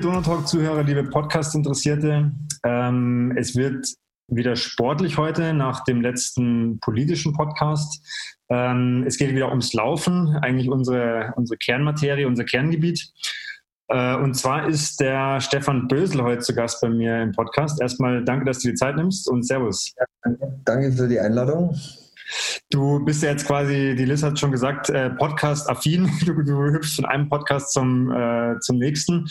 Liebe Donautalk-Zuhörer, liebe Podcast-Interessierte, ähm, es wird wieder sportlich heute nach dem letzten politischen Podcast. Ähm, es geht wieder ums Laufen, eigentlich unsere, unsere Kernmaterie, unser Kerngebiet. Äh, und zwar ist der Stefan Bösel heute zu Gast bei mir im Podcast. Erstmal danke, dass du die Zeit nimmst und Servus. Danke für die Einladung. Du bist ja jetzt quasi, die Liz hat schon gesagt, äh, Podcast-affin. Du, du, hüpfst von einem Podcast zum, äh, zum nächsten.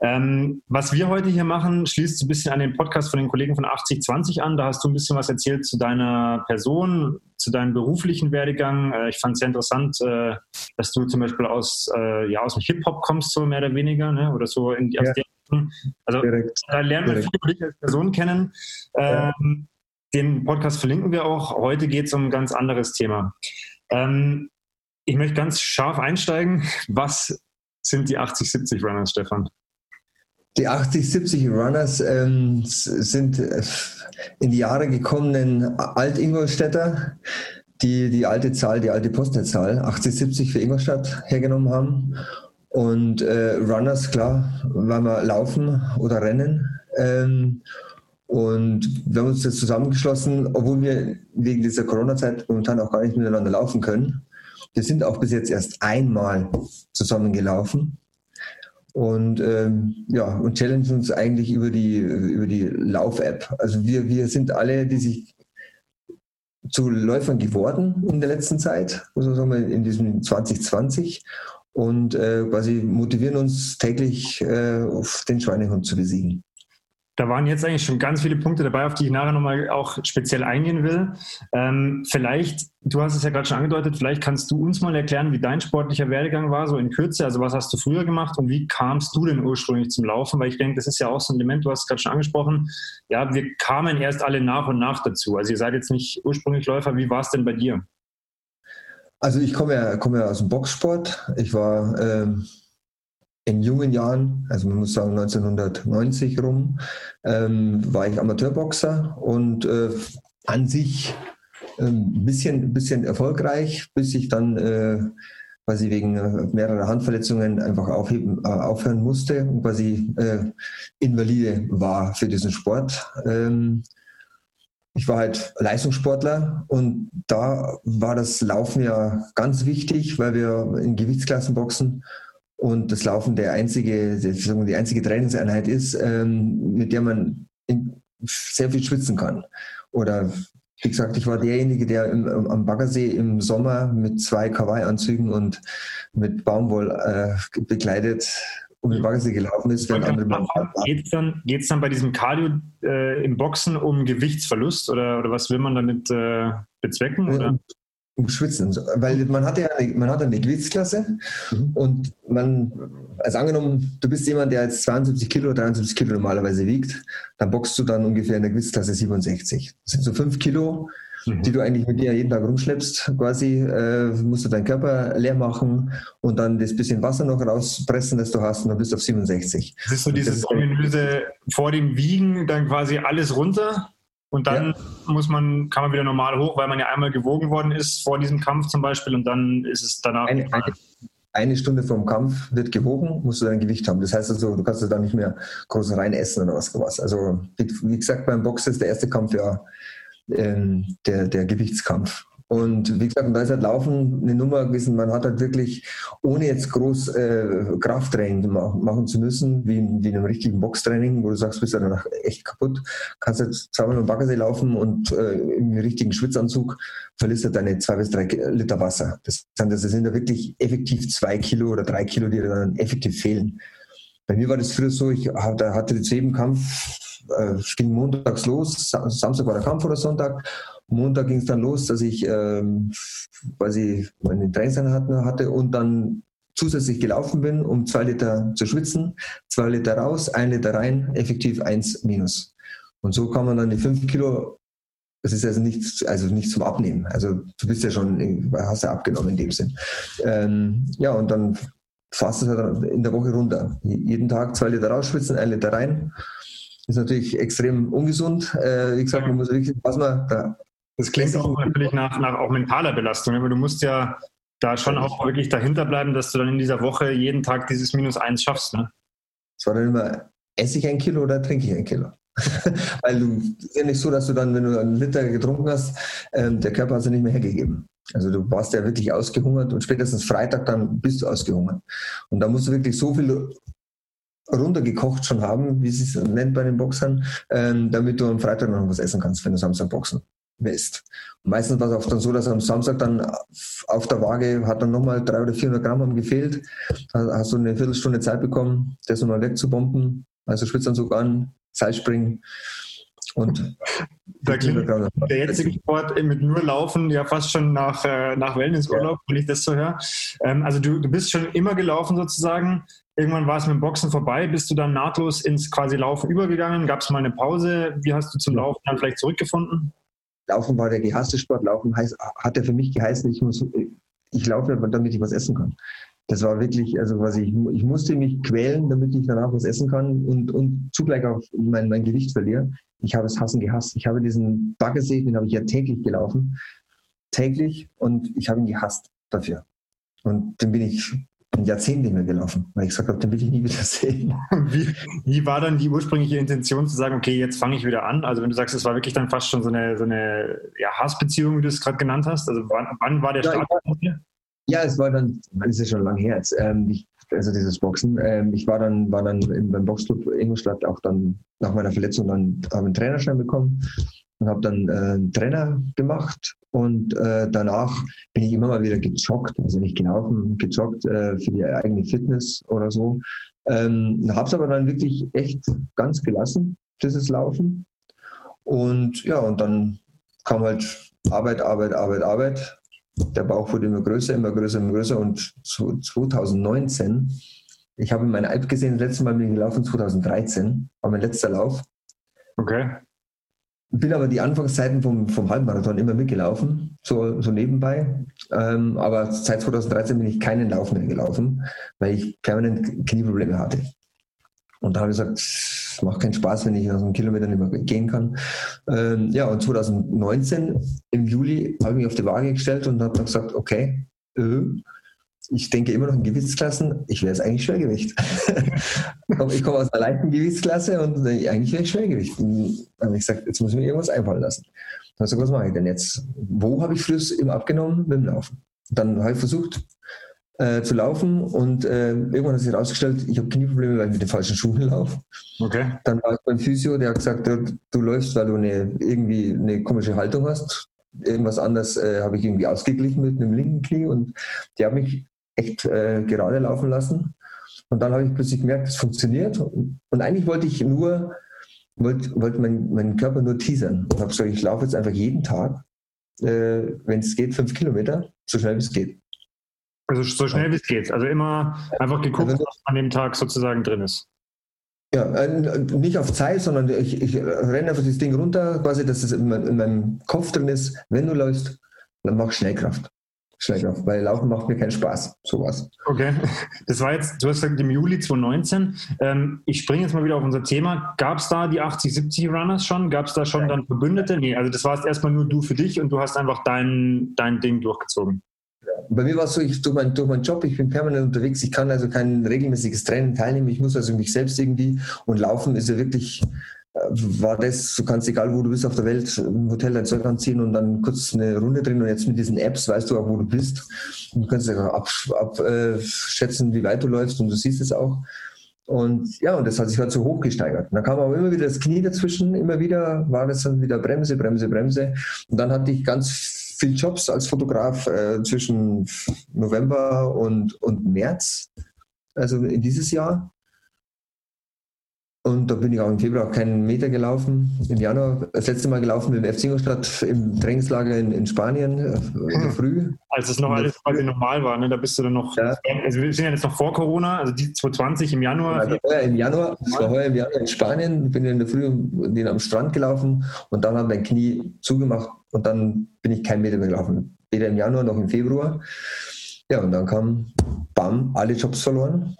Ähm, was wir heute hier machen, schließt ein bisschen an den Podcast von den Kollegen von 8020 an. Da hast du ein bisschen was erzählt zu deiner Person, zu deinem beruflichen Werdegang. Äh, ich fand es sehr interessant, äh, dass du zum Beispiel aus, äh, ja, aus dem Hip-Hop kommst, so mehr oder weniger, ne? oder so in, ja. aus der also Direkt. da lernen wir Direkt. viele dich als Person kennen. Ähm, ja. Den Podcast verlinken wir auch. Heute geht es um ein ganz anderes Thema. Ähm, ich möchte ganz scharf einsteigen. Was sind die 80-70 Runners, Stefan? Die 80-70 Runners ähm, sind äh, in die Jahre gekommenen Alt-Ingolstädter, die die alte Zahl, die alte Postleitzahl 80-70 für Ingolstadt hergenommen haben. Und äh, Runners, klar, weil wir laufen oder rennen. Ähm, und wir haben uns jetzt zusammengeschlossen, obwohl wir wegen dieser Corona-Zeit momentan auch gar nicht miteinander laufen können. Wir sind auch bis jetzt erst einmal zusammengelaufen und ähm, ja und challengen uns eigentlich über die über die Lauf-App. Also wir wir sind alle, die sich zu Läufern geworden in der letzten Zeit, muss man sagen, in diesem 2020 und äh, quasi motivieren uns täglich äh, auf den Schweinehund zu besiegen. Da waren jetzt eigentlich schon ganz viele Punkte dabei, auf die ich nachher nochmal auch speziell eingehen will. Ähm, vielleicht, du hast es ja gerade schon angedeutet, vielleicht kannst du uns mal erklären, wie dein sportlicher Werdegang war, so in Kürze. Also was hast du früher gemacht und wie kamst du denn ursprünglich zum Laufen? Weil ich denke, das ist ja auch so ein Element, du hast es gerade schon angesprochen. Ja, wir kamen erst alle nach und nach dazu. Also ihr seid jetzt nicht ursprünglich Läufer. Wie war es denn bei dir? Also ich komme ja, komme ja aus dem Boxsport. Ich war ähm, in jungen Jahren, also man muss sagen 1990 rum, ähm, war ich Amateurboxer und äh, an sich ein ähm, bisschen, bisschen erfolgreich, bis ich dann äh, quasi wegen äh, mehrerer Handverletzungen einfach aufheben, äh, aufhören musste und quasi äh, Invalide war für diesen Sport. Ähm, ich war halt Leistungssportler und da war das Laufen ja ganz wichtig, weil wir in Gewichtsklassen boxen und das Laufen der einzige, die einzige Trainingseinheit ist, ähm, mit der man sehr viel schwitzen kann. Oder wie gesagt, ich war derjenige, der im, am Baggersee im Sommer mit zwei Kawaii-Anzügen und mit Baumwoll äh, bekleidet um den Baggersee gelaufen ist, während andere Geht es dann, geht's dann bei diesem Cardio äh, im Boxen um Gewichtsverlust oder, oder was will man damit äh, bezwecken? Oder? Um Schwitzen. Weil man hat ja eine, man hat eine Gewichtsklasse mhm. und man, also angenommen, du bist jemand, der jetzt 72 Kilo, 73 Kilo normalerweise wiegt, dann boxst du dann ungefähr in der Gewichtsklasse 67. Das sind so 5 Kilo, mhm. die du eigentlich mit dir jeden Tag rumschleppst, quasi, äh, musst du deinen Körper leer machen und dann das bisschen Wasser noch rauspressen, das du hast und dann bist du auf 67. Das ist so dieses ominöse vor dem Wiegen dann quasi alles runter und dann ja. muss man, kann man wieder normal hoch, weil man ja einmal gewogen worden ist vor diesem Kampf zum Beispiel und dann ist es danach. Eine, eine, eine Stunde vor dem Kampf wird gewogen, musst du dein Gewicht haben. Das heißt also, du kannst da nicht mehr groß rein essen oder was. Also, wie gesagt, beim Boxen ist der erste Kampf ja ähm, der, der Gewichtskampf. Und wie gesagt, da ist halt Laufen eine Nummer gewesen. Man hat halt wirklich, ohne jetzt groß äh, Krafttraining machen zu müssen, wie, wie in einem richtigen Boxtraining, wo du sagst, bist ja danach echt kaputt, kannst du jetzt zweimal am Baggersee laufen und äh, im richtigen Schwitzanzug verlierst du deine zwei bis drei Liter Wasser. Das, das sind ja wirklich effektiv zwei Kilo oder drei Kilo, die dann effektiv fehlen. Bei mir war das früher so, ich hatte, hatte jedem Kampf, äh, ging montags los, Samstag war der Kampf oder Sonntag Montag ging es dann los, dass ich ähm, quasi meine Trainingseinheit hatte und dann zusätzlich gelaufen bin, um zwei Liter zu schwitzen, zwei Liter raus, ein Liter rein, effektiv eins minus. Und so kann man dann die fünf Kilo, das ist also nicht, also nicht zum Abnehmen. Also du bist ja schon, hast ja abgenommen in dem Sinn. Ähm, ja, und dann fasst es halt in der Woche runter. Jeden Tag zwei Liter rausschwitzen, ein Liter rein. Ist natürlich extrem ungesund. Äh, wie gesagt, man muss wirklich, was man da das klingt auch natürlich nach, nach auch mentaler Belastung, aber du musst ja da schon auch wirklich dahinter bleiben, dass du dann in dieser Woche jeden Tag dieses Minus eins schaffst. Ne? Es war dann immer, esse ich ein Kilo oder trinke ich ein Kilo? Weil du ist ja nicht so, dass du dann, wenn du einen Liter getrunken hast, ähm, der Körper hat es nicht mehr hergegeben. Also du warst ja wirklich ausgehungert und spätestens Freitag dann bist du ausgehungert. Und da musst du wirklich so viel runtergekocht schon haben, wie sie es nennt bei den Boxern, ähm, damit du am Freitag noch was essen kannst, wenn du Samstag boxen willst. Und meistens war es auch dann so, dass am Samstag dann auf der Waage hat dann nochmal 300 oder 400 Gramm haben gefehlt. Da hast du eine Viertelstunde Zeit bekommen, das nochmal wegzubomben. Also Schwitzanzug an, Seilspringen und da klingt der jetzige Sport mit nur Laufen ja fast schon nach, äh, nach Wellnessurlaub, ja. wenn ich das so höre. Ähm, also du, du bist schon immer gelaufen sozusagen. Irgendwann war es mit dem Boxen vorbei. Bist du dann nahtlos ins quasi Laufen übergegangen? Gab es mal eine Pause? Wie hast du zum Laufen dann vielleicht zurückgefunden? Laufen war der gehasste Sport. Laufen heißt, hat er für mich geheißen, ich, muss, ich laufe, damit ich was essen kann. Das war wirklich, also was ich, ich musste mich quälen, damit ich danach was essen kann und, und zugleich auch mein, mein Gewicht verliere. Ich habe es hassen gehasst. Ich habe diesen Baggersee, den habe ich ja täglich gelaufen. Täglich und ich habe ihn gehasst dafür. Und den bin ich ein Jahrzehnt nicht mehr gelaufen, weil ich gesagt habe, den will ich nie wieder sehen. Wie, wie war dann die ursprüngliche Intention zu sagen, okay, jetzt fange ich wieder an? Also wenn du sagst, es war wirklich dann fast schon so eine, so eine ja, Hassbeziehung, wie du es gerade genannt hast. Also wann, wann war der ja, Start? Ja, es war dann, das ist ja schon lange her jetzt, ähm, ich, also dieses Boxen. Ähm, ich war dann, war dann in, beim Boxclub Ingolstadt auch dann nach meiner Verletzung dann habe einen Trainerschein bekommen und habe dann äh, einen Trainer gemacht und äh, danach bin ich immer mal wieder gejoggt, also nicht gelaufen, gejoggt äh, für die eigene Fitness oder so. Ähm, habe es aber dann wirklich echt ganz gelassen, dieses Laufen. Und ja, und dann kam halt Arbeit, Arbeit, Arbeit, Arbeit. Der Bauch wurde immer größer, immer größer, immer größer. Und 2019, ich habe meine Alp gesehen, das letzte Mal bin ich gelaufen 2013, war mein letzter Lauf. Okay. Bin aber die Anfangszeiten vom, vom Halbmarathon immer mitgelaufen, so, so nebenbei. Ähm, aber seit 2013 bin ich keinen Lauf mehr gelaufen, weil ich permanent Knieprobleme hatte. Und da habe ich gesagt, es macht keinen Spaß, wenn ich so einem Kilometer nicht mehr gehen kann. Ähm, ja, und 2019 im Juli habe ich mich auf die Waage gestellt und habe gesagt, okay, äh, ich denke immer noch in Gewichtsklassen, ich wäre es eigentlich Schwergewicht. ich komme aus einer leichten Gewichtsklasse und eigentlich wäre ich Schwergewicht. Und dann habe ich gesagt, jetzt muss ich mir irgendwas einfallen lassen. Dann habe ich gesagt, was mache ich denn jetzt? Wo habe ich früher immer abgenommen? Mit dem Laufen. Dann habe ich versucht äh, zu laufen und äh, irgendwann hat sich herausgestellt, ich habe Knieprobleme, weil ich mit den falschen Schuhen laufe. Okay. Dann war ich beim Physio, der hat gesagt, du, du läufst, weil du eine, irgendwie eine komische Haltung hast irgendwas anderes äh, habe ich irgendwie ausgeglichen mit einem linken Knie und die haben mich echt äh, gerade laufen lassen. Und dann habe ich plötzlich gemerkt, es funktioniert. Und, eigentlich wollte ich nur, wollte, wollte mein, meinen Körper nur teasern. Und habe gesagt, ich laufe jetzt einfach jeden Tag, äh, wenn es geht, fünf Kilometer, so schnell wie es geht. Also so schnell wie es geht. Also immer einfach geguckt, also, was an dem Tag sozusagen drin ist. Ja, äh, nicht auf Zeit, sondern ich, ich renne einfach das Ding runter, quasi, dass es in meinem Kopf drin ist. Wenn du läufst, dann mach Schnellkraft. Schnellkraft, weil Laufen macht mir keinen Spaß, sowas. Okay, das war jetzt, du hast gesagt, im Juli 2019. Ähm, ich springe jetzt mal wieder auf unser Thema. Gab es da die 80-70 Runners schon? Gab es da schon dann Verbündete? Nee, also das war jetzt erstmal nur du für dich und du hast einfach dein, dein Ding durchgezogen. Bei mir war es so, ich durch, mein, durch meinen Job, ich bin permanent unterwegs, ich kann also kein regelmäßiges Training teilnehmen, ich muss also mich selbst irgendwie und Laufen ist ja wirklich war das, du kannst egal wo du bist auf der Welt, im Hotel dein Zeug anziehen und dann kurz eine Runde drin und jetzt mit diesen Apps weißt du auch, wo du bist. Und du kannst abschätzen, ab, äh, wie weit du läufst und du siehst es auch. Und ja, und das hat sich halt so hoch gesteigert. dann kam aber immer wieder das Knie dazwischen, immer wieder war das dann wieder Bremse, Bremse, Bremse. Und dann hatte ich ganz viele Jobs als Fotograf äh, zwischen November und, und März, also in dieses Jahr. Und da bin ich auch im Februar keinen Meter gelaufen. Im Januar das letzte Mal gelaufen mit dem FC Ingolstadt im Trainingslager in, in Spanien äh, in der Früh. Als es noch alles quasi normal war, ne? da bist du dann noch. Ja. Also wir sind ja jetzt noch vor Corona, also die 2020 im Januar. Also heuer im Januar, ich war heuer im Januar in Spanien, bin in der Früh bin am Strand gelaufen und dann hat mein Knie zugemacht und dann bin ich keinen Meter mehr gelaufen. Weder im Januar noch im Februar. Ja, und dann kam, bam, alle Jobs verloren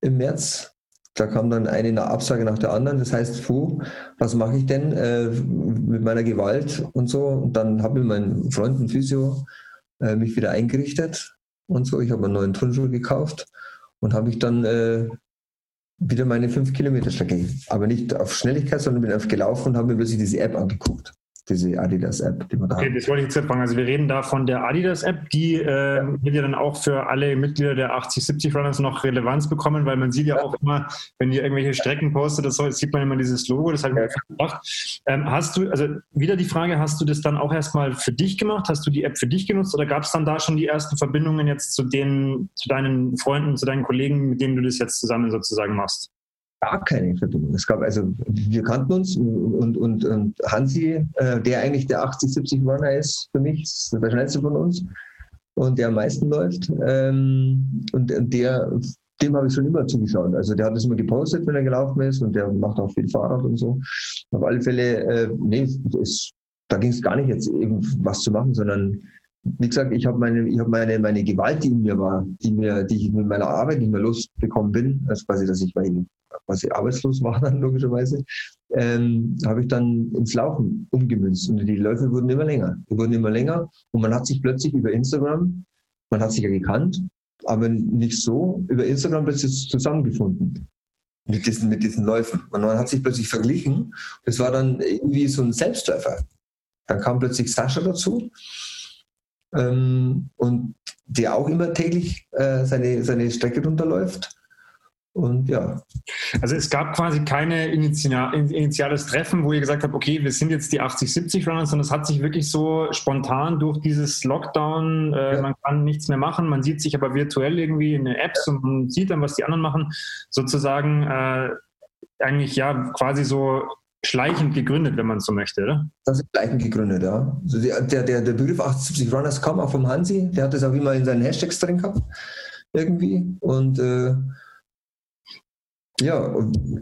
im März da kam dann eine Absage nach der anderen. Das heißt, puh, was mache ich denn äh, mit meiner Gewalt und so? Und dann habe ich meinen Freund, ein Physio, äh, mich wieder eingerichtet und so. Ich habe einen neuen Turnschuh gekauft und habe mich dann äh, wieder meine 5 Kilometer Strecke. Aber nicht auf Schnelligkeit, sondern bin einfach gelaufen und habe mir plötzlich diese App angeguckt diese Adidas-App, die wir da okay, haben. das wollte ich jetzt fragen. Also wir reden da von der Adidas-App, die äh, ja. wird ja dann auch für alle Mitglieder der 80-70 Runners noch Relevanz bekommen, weil man sieht ja, ja, auch immer, wenn ihr irgendwelche Strecken postet, das sieht man immer dieses Logo, das hat mir gedacht. Ähm, hast du, also wieder die Frage, hast du das dann auch erstmal für dich gemacht? Hast du die App für dich genutzt oder gab es dann da schon die ersten Verbindungen jetzt zu den, zu deinen Freunden, zu deinen Kollegen, mit denen du das jetzt zusammen sozusagen machst? Gar keine Verbindung. Es gab also, wir kannten uns und, und, und Hansi, äh, der eigentlich der 80-70 Runner ist für mich, ist der schnellste von uns und der am meisten läuft. Ähm, und, und der, dem habe ich schon immer zugeschaut. Also der hat das immer gepostet, wenn er gelaufen ist und der macht auch viel Fahrrad und so. Auf alle Fälle, äh, nee, es, da ging es gar nicht jetzt eben was zu machen, sondern wie gesagt, ich habe meine, ich habe meine, meine Gewalt, die in mir war, die mir, die ich mit meiner Arbeit nicht mehr losbekommen bin, also quasi, dass ich meine quasi arbeitslos war dann logischerweise, ähm, habe ich dann ins Laufen umgemünzt. Und die Läufe wurden immer länger. Die wurden immer länger. Und man hat sich plötzlich über Instagram, man hat sich ja gekannt, aber nicht so, über Instagram plötzlich zusammengefunden. Mit diesen, mit diesen Läufen. Und man hat sich plötzlich verglichen. Das war dann irgendwie so ein Selbstläufer. Dann kam plötzlich Sascha dazu. Ähm, und der auch immer täglich äh, seine, seine Strecke runterläuft. Und ja. Also es gab quasi keine initiales Treffen, wo ihr gesagt habt, okay, wir sind jetzt die 80-70 Runners, sondern es hat sich wirklich so spontan durch dieses Lockdown, äh, ja. man kann nichts mehr machen, man sieht sich aber virtuell irgendwie in den Apps ja. und man sieht dann, was die anderen machen, sozusagen äh, eigentlich ja quasi so schleichend gegründet, wenn man so möchte, oder? Das ist schleichend gegründet, ja. Also der, der, der Begriff 80 Runners kam auch vom Hansi, der hat das auch immer in seinen Hashtags drin gehabt, irgendwie. Und äh, ja,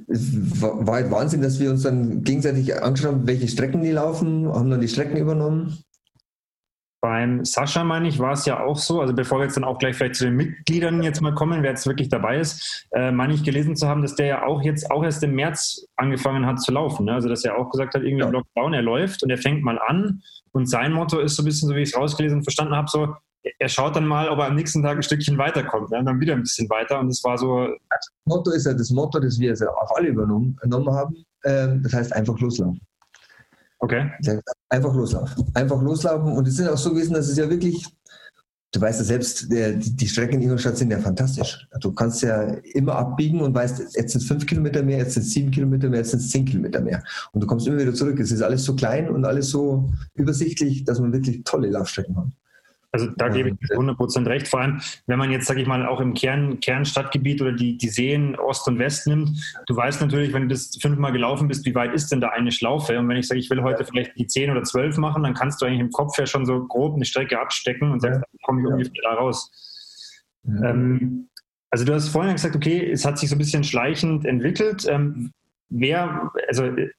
es war halt Wahnsinn, dass wir uns dann gegenseitig angeschaut haben, welche Strecken die laufen, haben dann die Strecken übernommen. Beim Sascha, meine ich, war es ja auch so, also bevor wir jetzt dann auch gleich vielleicht zu den Mitgliedern jetzt mal kommen, wer jetzt wirklich dabei ist, äh, meine ich gelesen zu haben, dass der ja auch jetzt auch erst im März angefangen hat zu laufen. Ne? Also dass er auch gesagt hat, irgendwie ja. im Lockdown, er läuft und er fängt mal an und sein Motto ist so ein bisschen, so wie ich es rausgelesen und verstanden habe, so, er schaut dann mal, ob er am nächsten Tag ein Stückchen weiterkommt. Ja, dann wieder ein bisschen weiter. Und das war so. Das Motto ist ja das Motto, das wir also auf alle übernommen, haben. Ähm, das heißt einfach loslaufen. Okay. Einfach loslaufen. Einfach loslaufen. Und es ist auch so gewesen, dass es ja wirklich, du weißt ja selbst, die Strecken in Ingolstadt sind ja fantastisch. Du kannst ja immer abbiegen und weißt, jetzt sind es fünf Kilometer mehr, jetzt sind es sieben Kilometer mehr, jetzt sind es zehn Kilometer mehr. Und du kommst immer wieder zurück. Es ist alles so klein und alles so übersichtlich, dass man wirklich tolle Laufstrecken hat. Also da gebe ich 100 Prozent recht. Vor allem, wenn man jetzt, sage ich mal, auch im Kern, Kernstadtgebiet oder die, die Seen Ost und West nimmt, du weißt natürlich, wenn du das fünfmal gelaufen bist, wie weit ist denn da eine Schlaufe? Und wenn ich sage, ich will heute vielleicht die zehn oder zwölf machen, dann kannst du eigentlich im Kopf ja schon so grob eine Strecke abstecken und sagst, dann komme ich ungefähr da raus. Ähm, also du hast vorhin gesagt, okay, es hat sich so ein bisschen schleichend entwickelt. Ähm, wer, also, äh,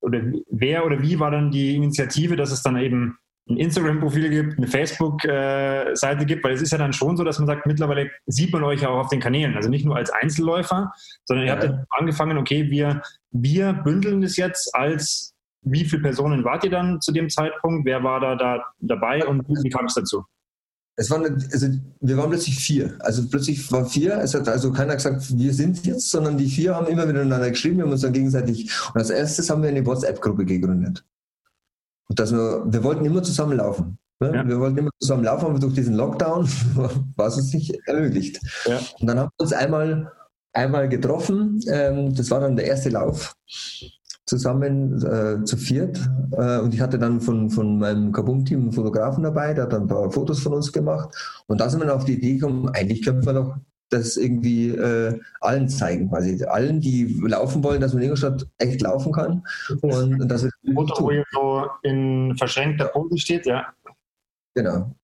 oder wer oder wie war dann die Initiative, dass es dann eben ein Instagram-Profil gibt, eine Facebook-Seite gibt, weil es ist ja dann schon so, dass man sagt, mittlerweile sieht man euch auch auf den Kanälen, also nicht nur als Einzelläufer, sondern ihr habt ja angefangen, okay, wir, wir bündeln das jetzt als, wie viele Personen wart ihr dann zu dem Zeitpunkt, wer war da, da dabei und wie kam es dazu? Es waren, also wir waren plötzlich vier. Also plötzlich waren vier. Es hat also keiner gesagt, wir sind jetzt, sondern die vier haben immer miteinander geschrieben. Wir haben uns dann gegenseitig. Und als erstes haben wir eine WhatsApp-Gruppe gegründet. Und dass wir, wir wollten immer zusammen laufen. Ne? Ja. Wir wollten immer zusammen laufen, aber durch diesen Lockdown war es uns nicht ermöglicht. Ja. Und dann haben wir uns einmal, einmal getroffen. Ähm, das war dann der erste Lauf zusammen äh, zu viert. Äh, und ich hatte dann von, von meinem Kabum-Team einen Fotografen dabei, der hat dann ein paar Fotos von uns gemacht. Und da sind wir auf die Idee gekommen, eigentlich könnten wir doch das irgendwie äh, allen zeigen, quasi allen, die laufen wollen, dass man in Ingolstadt echt laufen kann. Und, und das ist Foto, wo ihr so in verschränkter Pose steht, ja. Genau.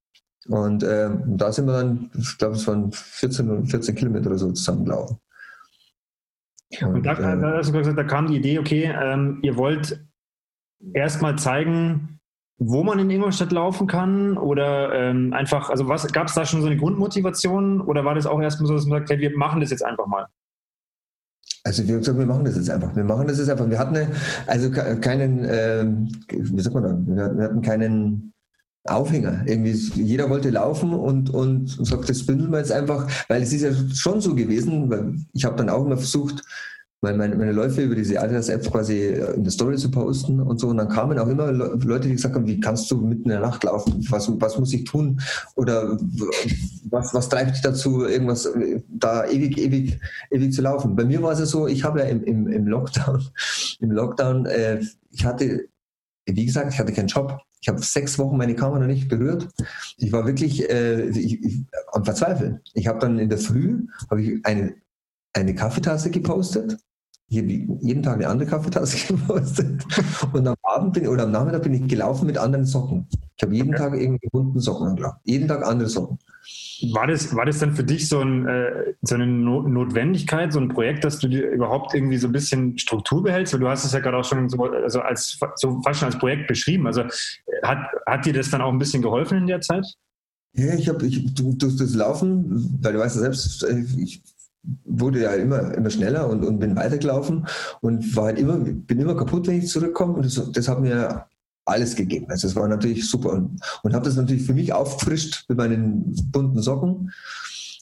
Und äh, da sind wir dann, ich glaube, es waren 14, 14 Kilometer oder so zusammengelaufen. Und, und da, äh, da, hast du gesagt, da kam die Idee, okay, ähm, ihr wollt erstmal zeigen, wo man in Ingolstadt laufen kann oder ähm, einfach, also was gab es da schon so eine Grundmotivation oder war das auch erstmal so, dass man sagt, hey, wir machen das jetzt einfach mal? Also wir haben gesagt, wir machen das jetzt einfach. Wir machen das jetzt einfach. Wir hatten also keinen, äh, wie sagt man dann? Wir hatten keinen Aufhänger. Irgendwie, jeder wollte laufen und, und sagt, das bündeln wir jetzt einfach, weil es ist ja schon so gewesen, weil ich habe dann auch immer versucht, meine, meine Läufe über diese Adidas-App quasi in der Story zu posten und so. Und dann kamen auch immer Leute, die gesagt haben, wie kannst du mitten in der Nacht laufen? Was, was muss ich tun? Oder was, was treibt dich dazu, irgendwas da ewig, ewig, ewig zu laufen? Bei mir war es ja so, ich habe ja im, im, im Lockdown, im Lockdown, äh, ich hatte, wie gesagt, ich hatte keinen Job. Ich habe sechs Wochen meine Kamera nicht berührt. Ich war wirklich äh, ich, ich, am Verzweifeln. Ich habe dann in der Früh habe ich eine, eine Kaffeetasse gepostet jeden Tag eine andere Kaffeetasse gepostet. Und am Abend bin, oder am Nachmittag bin ich gelaufen mit anderen Socken. Ich habe jeden Tag irgendwie bunten Socken angelaufen. Jeden Tag andere Socken. War das, war das dann für dich so, ein, äh, so eine Notwendigkeit, so ein Projekt, dass du dir überhaupt irgendwie so ein bisschen Struktur behältst? Weil du hast es ja gerade auch schon so, also als, so fast schon als Projekt beschrieben. Also hat, hat dir das dann auch ein bisschen geholfen in der Zeit? Ja, ich habe ich, durch das Laufen, weil du weißt ja selbst, äh, ich wurde ja immer, immer schneller und, und bin weitergelaufen und war halt immer, bin immer kaputt, wenn ich zurückkomme. Und das, das hat mir alles gegeben. Also es war natürlich super und, und habe das natürlich für mich aufgefrischt mit meinen bunten Socken.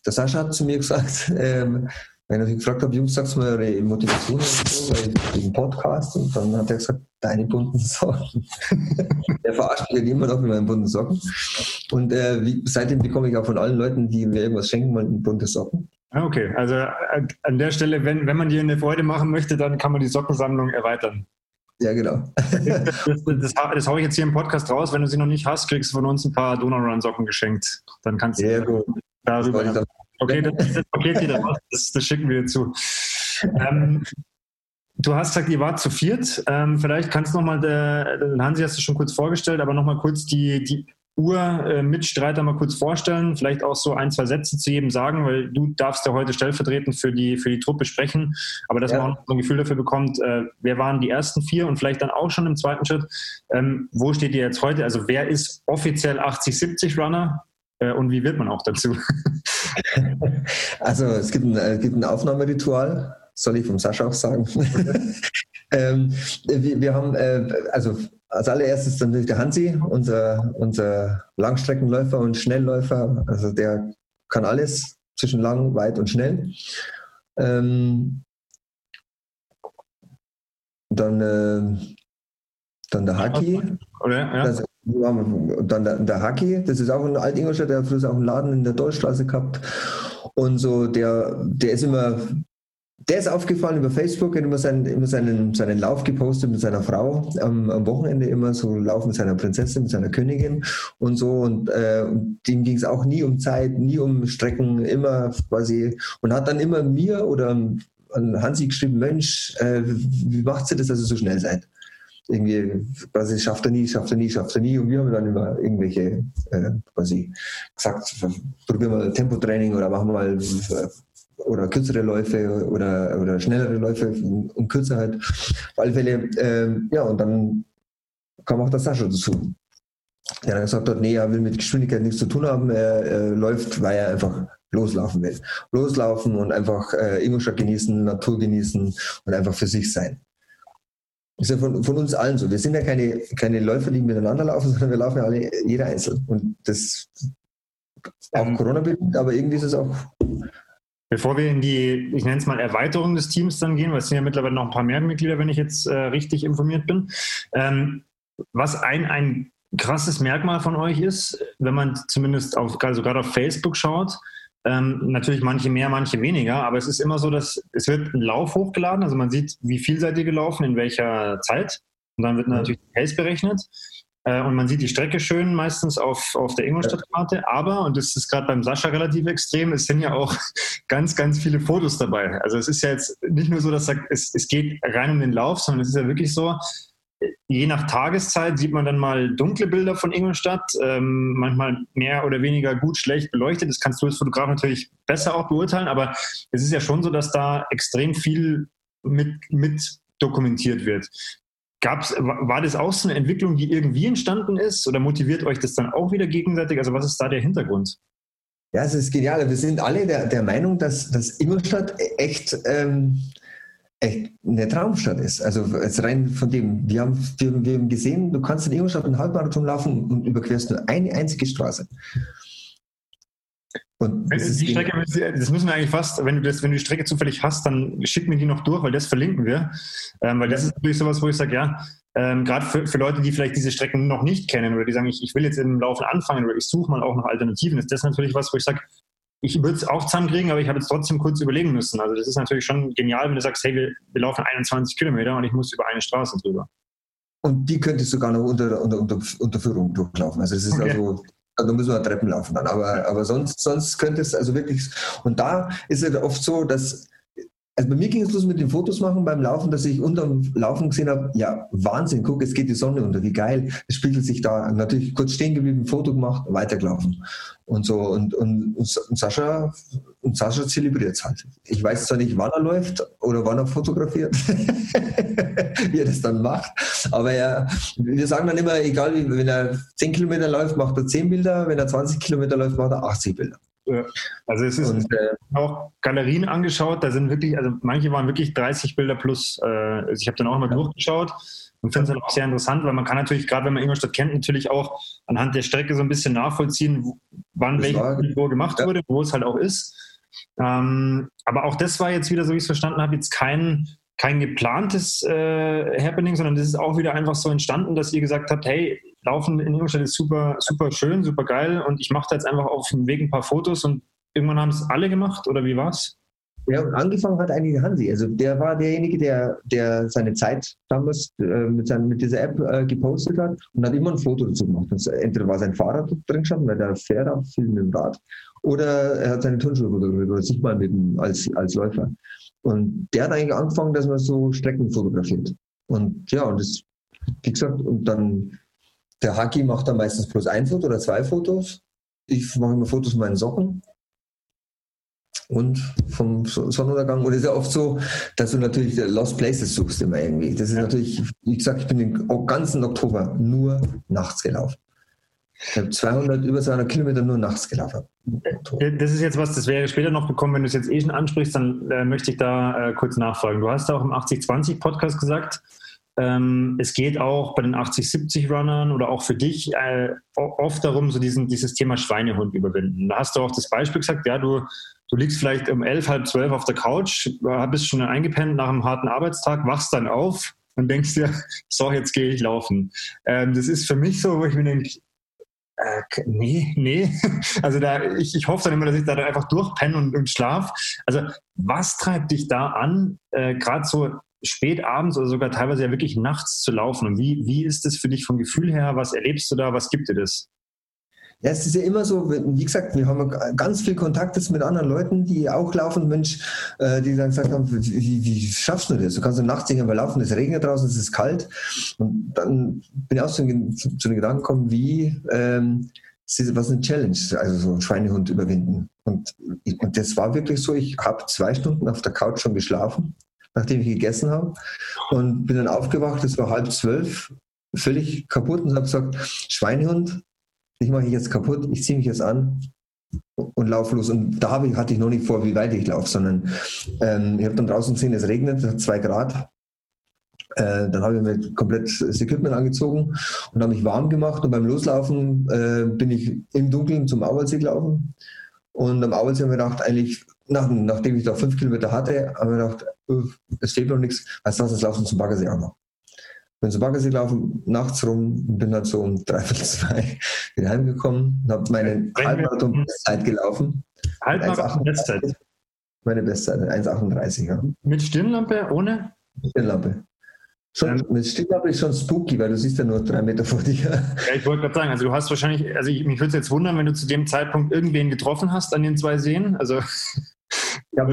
Der Sascha hat zu mir gesagt, ähm, wenn ich gefragt habe, Jungs, sagst du mal eure Motivation so, wegen Podcast und dann hat er gesagt, deine bunten Socken. er verarscht mich immer noch mit meinen bunten Socken. Und äh, wie, seitdem bekomme ich auch von allen Leuten, die mir irgendwas schenken, mal bunte Socken. Ah, okay, also äh, an der Stelle, wenn, wenn man dir eine Freude machen möchte, dann kann man die Sockensammlung erweitern. Ja, genau. das, das, das, das haue ich jetzt hier im Podcast raus. Wenn du sie noch nicht hast, kriegst du von uns ein paar Donau-Run-Socken geschenkt. Dann kannst du ja, gut. darüber. Okay, das, das Paket wieder das, das schicken wir dir zu. Ähm, du hast gesagt, ihr wart zu viert. Ähm, vielleicht kannst du nochmal, den Hansi hast du schon kurz vorgestellt, aber nochmal kurz die, die Ur-Mitstreiter mal kurz vorstellen, vielleicht auch so ein, zwei Sätze zu jedem sagen, weil du darfst ja heute stellvertretend für die, für die Truppe sprechen, aber dass ja. man auch so ein Gefühl dafür bekommt, äh, wer waren die ersten vier und vielleicht dann auch schon im zweiten Schritt, ähm, wo steht ihr jetzt heute? Also wer ist offiziell 80-70 Runner äh, und wie wird man auch dazu? also es gibt ein, äh, gibt ein Aufnahmeritual, soll ich vom Sascha auch sagen. ähm, wir, wir, haben, äh, also als allererstes natürlich der Hansi, unser, unser Langstreckenläufer und Schnellläufer. Also der kann alles zwischen lang, weit und schnell. Ähm, dann, äh, dann der Haki. Ja. das, dann der, der Haki, das ist auch ein Alt-Ingolstadt, der hat früher auch einen Laden in der Deutschstraße gehabt. Und so, der, der ist immer der ist aufgefallen über Facebook, hat immer, seinen, immer seinen, seinen Lauf gepostet mit seiner Frau am, am Wochenende immer so Lauf mit seiner Prinzessin, mit seiner Königin und so. Und, äh, dem ging es auch nie um Zeit, nie um Strecken, immer quasi. Und hat dann immer mir oder an Hansi geschrieben, Mensch, äh, wie macht sie das, dass ihr so schnell seid? Irgendwie, quasi schafft er nie, schafft er nie, schafft er nie. Und wir haben dann immer irgendwelche, äh, quasi gesagt, probieren wir Tempotraining oder machen wir mal äh, oder kürzere Läufe oder, oder schnellere Läufe und kürzer halt. Auf alle Fälle, äh, ja, und dann kam auch der Sascha dazu. Der dann gesagt hat, nee, er will mit Geschwindigkeit nichts zu tun haben, er, er läuft, weil er einfach loslaufen will. Loslaufen und einfach äh, Ingolstadt genießen, Natur genießen und einfach für sich sein. Das ist ja von, von uns allen so. Wir sind ja keine, keine Läufer, die miteinander laufen, sondern wir laufen ja alle, jeder einzeln. Und das auch ähm, Corona bedingt, aber irgendwie ist es auch Bevor wir in die, ich nenne es mal Erweiterung des Teams dann gehen, weil es sind ja mittlerweile noch ein paar mehr Mitglieder, wenn ich jetzt äh, richtig informiert bin. Ähm, was ein, ein krasses Merkmal von euch ist, wenn man zumindest auf, also gerade auf Facebook schaut, ähm, natürlich manche mehr, manche weniger, aber es ist immer so, dass es wird ein Lauf hochgeladen, also man sieht, wie viel seid ihr gelaufen, in welcher Zeit. Und dann wird natürlich die Pace berechnet äh, und man sieht die Strecke schön meistens auf, auf der Ingolstadtkarte. Aber, und das ist gerade beim Sascha relativ extrem, es sind ja auch ganz, ganz viele Fotos dabei. Also es ist ja jetzt nicht nur so, dass es, es geht rein um den Lauf, sondern es ist ja wirklich so, je nach Tageszeit sieht man dann mal dunkle Bilder von Ingolstadt, ähm, manchmal mehr oder weniger gut, schlecht beleuchtet. Das kannst du als Fotograf natürlich besser auch beurteilen, aber es ist ja schon so, dass da extrem viel mit, mit dokumentiert wird. Gab's, war das auch so eine Entwicklung, die irgendwie entstanden ist oder motiviert euch das dann auch wieder gegenseitig? Also was ist da der Hintergrund? Ja, es ist genial. Wir sind alle der, der Meinung, dass, dass Ingolstadt echt ähm, echt eine Traumstadt ist. Also jetzt rein von dem, wir haben, wir, wir haben gesehen, du kannst in Ingolstadt einen Halbmarathon laufen und überquerst nur eine einzige Straße. Und das, die Strecke, das müssen wir eigentlich fast, wenn du, das, wenn du die Strecke zufällig hast, dann schick mir die noch durch, weil das verlinken wir. Ähm, weil das ist natürlich sowas, wo ich sage, ja, ähm, gerade für, für Leute, die vielleicht diese Strecken noch nicht kennen oder die sagen, ich, ich will jetzt im Laufen anfangen oder ich suche mal auch nach Alternativen, ist das natürlich was, wo ich sage, ich würde es auch zusammenkriegen, aber ich habe jetzt trotzdem kurz überlegen müssen. Also das ist natürlich schon genial, wenn du sagst, hey, wir, wir laufen 21 Kilometer und ich muss über eine Straße drüber. Und die könntest du gar noch unter, unter, unter, unter Führung durchlaufen. Also es ist okay. also da müssen wir Treppen laufen dann. Aber, aber sonst, sonst könnte es also wirklich. Und da ist es oft so, dass also bei mir ging es los mit den Fotos machen beim Laufen, dass ich unterm Laufen gesehen habe, ja, Wahnsinn, guck, es geht die Sonne unter, wie geil. Es spiegelt sich da natürlich kurz stehen geblieben, Foto gemacht, weitergelaufen. Und so, und, und, und Sascha, und Sascha zelebriert es halt. Ich weiß zwar nicht, wann er läuft oder wann er fotografiert, wie er das dann macht, aber er, wir sagen dann immer, egal wenn er 10 Kilometer läuft, macht er 10 Bilder, wenn er 20 Kilometer läuft, macht er 80 Bilder. Also es ist und, äh, auch Galerien angeschaut, da sind wirklich, also manche waren wirklich 30 Bilder plus. Äh, also ich habe dann auch mal ja. durchgeschaut und finde es dann auch sehr interessant, weil man kann natürlich, gerade wenn man Ingolstadt kennt, natürlich auch anhand der Strecke so ein bisschen nachvollziehen, wann welches Bild gemacht ja. wurde, wo es halt auch ist. Ähm, aber auch das war jetzt wieder, so wie ich es verstanden habe, jetzt kein, kein geplantes äh, Happening, sondern das ist auch wieder einfach so entstanden, dass ihr gesagt habt, hey, Laufen in Ingolstadt ist super, super schön, super geil und ich mache da jetzt einfach auf dem Weg ein paar Fotos und irgendwann haben es alle gemacht oder wie war's? Ja, angefangen hat eigentlich Hansi. Also der war derjenige, der, der seine Zeit damals äh, mit, seinen, mit dieser App äh, gepostet hat und hat immer ein Foto dazu gemacht. Das, entweder war sein Fahrrad drin gestanden, weil der fährt auch viel mit dem Rad, oder er hat seine Turnschuhe fotografiert oder sich mal mit dem, als, als Läufer. Und der hat eigentlich angefangen, dass man so Strecken fotografiert. Und ja, und das, wie gesagt, und dann der Haki macht dann meistens bloß ein Foto oder zwei Fotos. Ich mache immer Fotos von meinen Socken und vom Sonnenuntergang. Und es ist ja oft so, dass du natürlich Lost Places suchst immer irgendwie. Das ist natürlich, wie gesagt, ich bin den ganzen Oktober nur nachts gelaufen. Ich habe 200, über 200 Kilometer nur nachts gelaufen. Das ist jetzt was, das wäre später noch bekommen. Wenn du es jetzt eh schon ansprichst, dann äh, möchte ich da äh, kurz nachfragen. Du hast auch im 8020 Podcast gesagt, es geht auch bei den 80-70-Runnern oder auch für dich äh, oft darum, so diesen, dieses Thema Schweinehund überwinden. Da hast du auch das Beispiel gesagt, ja, du, du liegst vielleicht um elf, halb zwölf auf der Couch, bist schon eingepennt nach einem harten Arbeitstag, wachst dann auf und denkst dir, so, jetzt gehe ich laufen. Ähm, das ist für mich so, wo ich mir denke, äh, nee, nee. Also da, ich, ich hoffe dann immer, dass ich da dann einfach durchpenne und, und schlaf. Also was treibt dich da an, äh, gerade so spät abends oder sogar teilweise ja wirklich nachts zu laufen. Und wie, wie ist das für dich vom Gefühl her? Was erlebst du da? Was gibt dir das? Ja, es ist ja immer so, wie gesagt, wir haben ganz viel Kontakt mit anderen Leuten, die auch laufen, Mensch, äh, die dann gesagt haben, wie, wie schaffst du das? Du kannst nachts nicht einfach laufen, es regnet draußen, es ist kalt. Und dann bin ich auch zu, zu, zu den Gedanken gekommen, wie, ähm, was ist eine Challenge, also so ein Schweinehund überwinden. Und, und das war wirklich so, ich habe zwei Stunden auf der Couch schon geschlafen nachdem ich gegessen habe. Und bin dann aufgewacht, es war halb zwölf, völlig kaputt und habe gesagt, Schweinehund, ich mache ich jetzt kaputt, ich ziehe mich jetzt an und laufe los. Und da ich, hatte ich noch nicht vor, wie weit ich laufe, sondern ähm, ich habe dann draußen gesehen, es regnet, es hat zwei Grad. Äh, dann habe ich mir komplett das Equipment angezogen und habe mich warm gemacht. Und beim Loslaufen äh, bin ich im Dunkeln zum Auwaldsee gelaufen. Und am Auwaldsee habe ich gedacht, eigentlich, nach, nachdem ich da fünf Kilometer hatte, habe ich gedacht, es fehlt noch nichts, als das, das Laufen zum Baggersee auch noch. Bin zum Baggersee gelaufen, nachts rum, bin dann so um dreiviertel zwei wieder heimgekommen, habe meine Halbmarathon-Bestzeit gelaufen. Halbmarathon-Bestzeit? Meine Bestzeit, 1,38, ja. Mit Stirnlampe, ohne? Stirnlampe. Schon, mit Stirnlampe ist schon spooky, weil du siehst ja nur drei Meter vor dir. Ja, ich wollte gerade sagen, also du hast wahrscheinlich, also ich, mich würde es jetzt wundern, wenn du zu dem Zeitpunkt irgendwen getroffen hast an den zwei Seen. Also ja,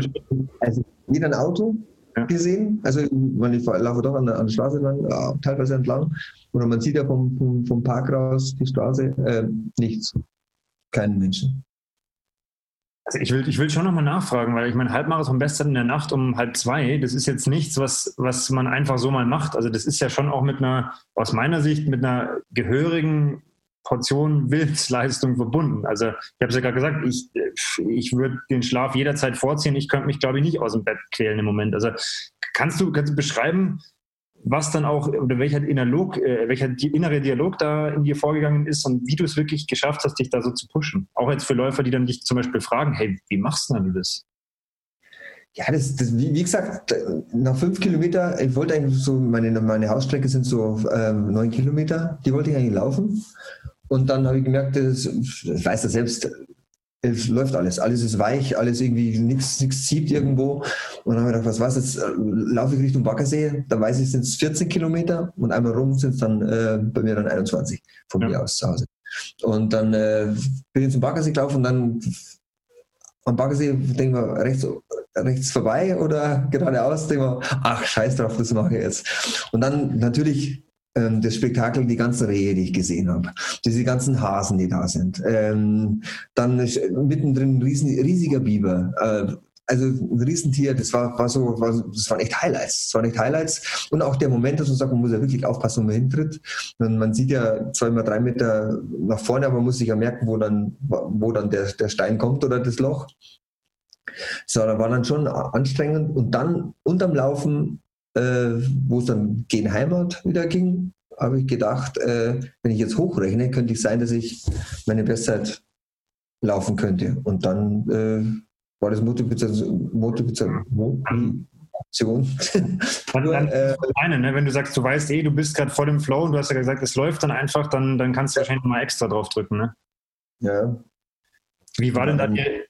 also weder ein Auto ja. gesehen, also man, laufe doch an der, an der Straße lang, ja, teilweise entlang, oder man sieht ja vom, vom, vom Park raus die Straße, äh, nichts, keinen Menschen. Also ich will, ich will schon nochmal nachfragen, weil ich meine, Halbmarathon Bestzeit in der Nacht um halb zwei, das ist jetzt nichts, was, was man einfach so mal macht. Also das ist ja schon auch mit einer, aus meiner Sicht, mit einer gehörigen Portion Willensleistung verbunden. Also ich habe es ja gerade gesagt, ich, ich würde den Schlaf jederzeit vorziehen. Ich könnte mich, glaube ich, nicht aus dem Bett quälen im Moment. Also kannst, du, kannst du beschreiben, was dann auch, oder welcher, Inalog, äh, welcher innere Dialog da in dir vorgegangen ist und wie du es wirklich geschafft hast, dich da so zu pushen? Auch jetzt für Läufer, die dann dich zum Beispiel fragen, hey, wie machst du denn das? Ja, das, das wie, wie, gesagt, nach fünf Kilometer, ich wollte eigentlich so, meine, meine Hausstrecke sind so ähm, neun Kilometer, die wollte ich eigentlich laufen. Und dann habe ich gemerkt, das, ich weiß ja selbst, es läuft alles, alles ist weich, alles irgendwie, nichts zieht irgendwo. Und dann habe ich gedacht, was was jetzt laufe ich Richtung Baggersee, da weiß ich, sind es 14 Kilometer und einmal rum sind es dann äh, bei mir dann 21 von ja. mir aus zu Hause. Und dann äh, bin ich zum Baggersee gelaufen und dann am Baggersee denken wir rechts, rechts vorbei oder geradeaus, denken wir, ach scheiß drauf, das mache ich jetzt. Und dann natürlich ähm, das Spektakel, die ganzen Rehe, die ich gesehen habe, diese ganzen Hasen, die da sind. Ähm, dann mittendrin ein riesen, riesiger Biber. Äh, also ein Riesentier, das war, war so, war, das waren echt Highlights. Das waren echt Highlights. Und auch der Moment, dass man sagt, man muss ja wirklich aufpassen, wo man hintritt. Und man sieht ja zweimal drei Meter nach vorne, aber man muss sich ja merken, wo dann, wo dann der, der Stein kommt oder das Loch. So, da war dann schon anstrengend. Und dann unterm Laufen, äh, wo es dann gegen Heimat wieder ging, habe ich gedacht, äh, wenn ich jetzt hochrechne, könnte es sein, dass ich meine Bestzeit laufen könnte. Und dann äh, war das Motivation. Motivation, Motivation. Dann, dann äh, eine, ne? Wenn du sagst, du weißt eh, du bist gerade voll im Flow und du hast ja gesagt, es läuft dann einfach, dann, dann kannst du wahrscheinlich mal extra drauf drücken. Ne? Ja. Wie war denn da die,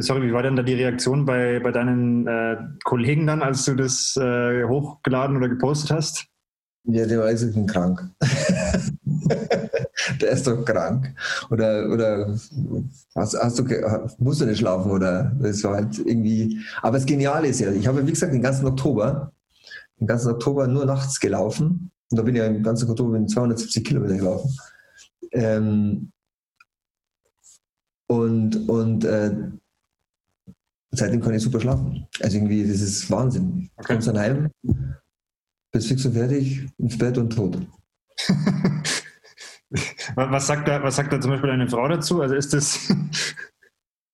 sorry, wie war denn da die Reaktion bei, bei deinen äh, Kollegen dann, als du das äh, hochgeladen oder gepostet hast? Ja, der weiß, ich bin krank. der ist doch krank. Oder, oder hast, hast du, musst du nicht schlafen oder das war halt irgendwie. Aber das Geniale ist ja, ich habe, wie gesagt, den ganzen Oktober, den ganzen Oktober nur nachts gelaufen. Und da bin ich ja im ganzen Oktober mit 270 Kilometer gelaufen. Ähm, und und äh, seitdem kann ich super schlafen. Also irgendwie, das ist Wahnsinn. Okay. Kommst dann heim, bist fix und fertig, ins Bett und tot. was, sagt da, was sagt da zum Beispiel deine Frau dazu? Also ist das.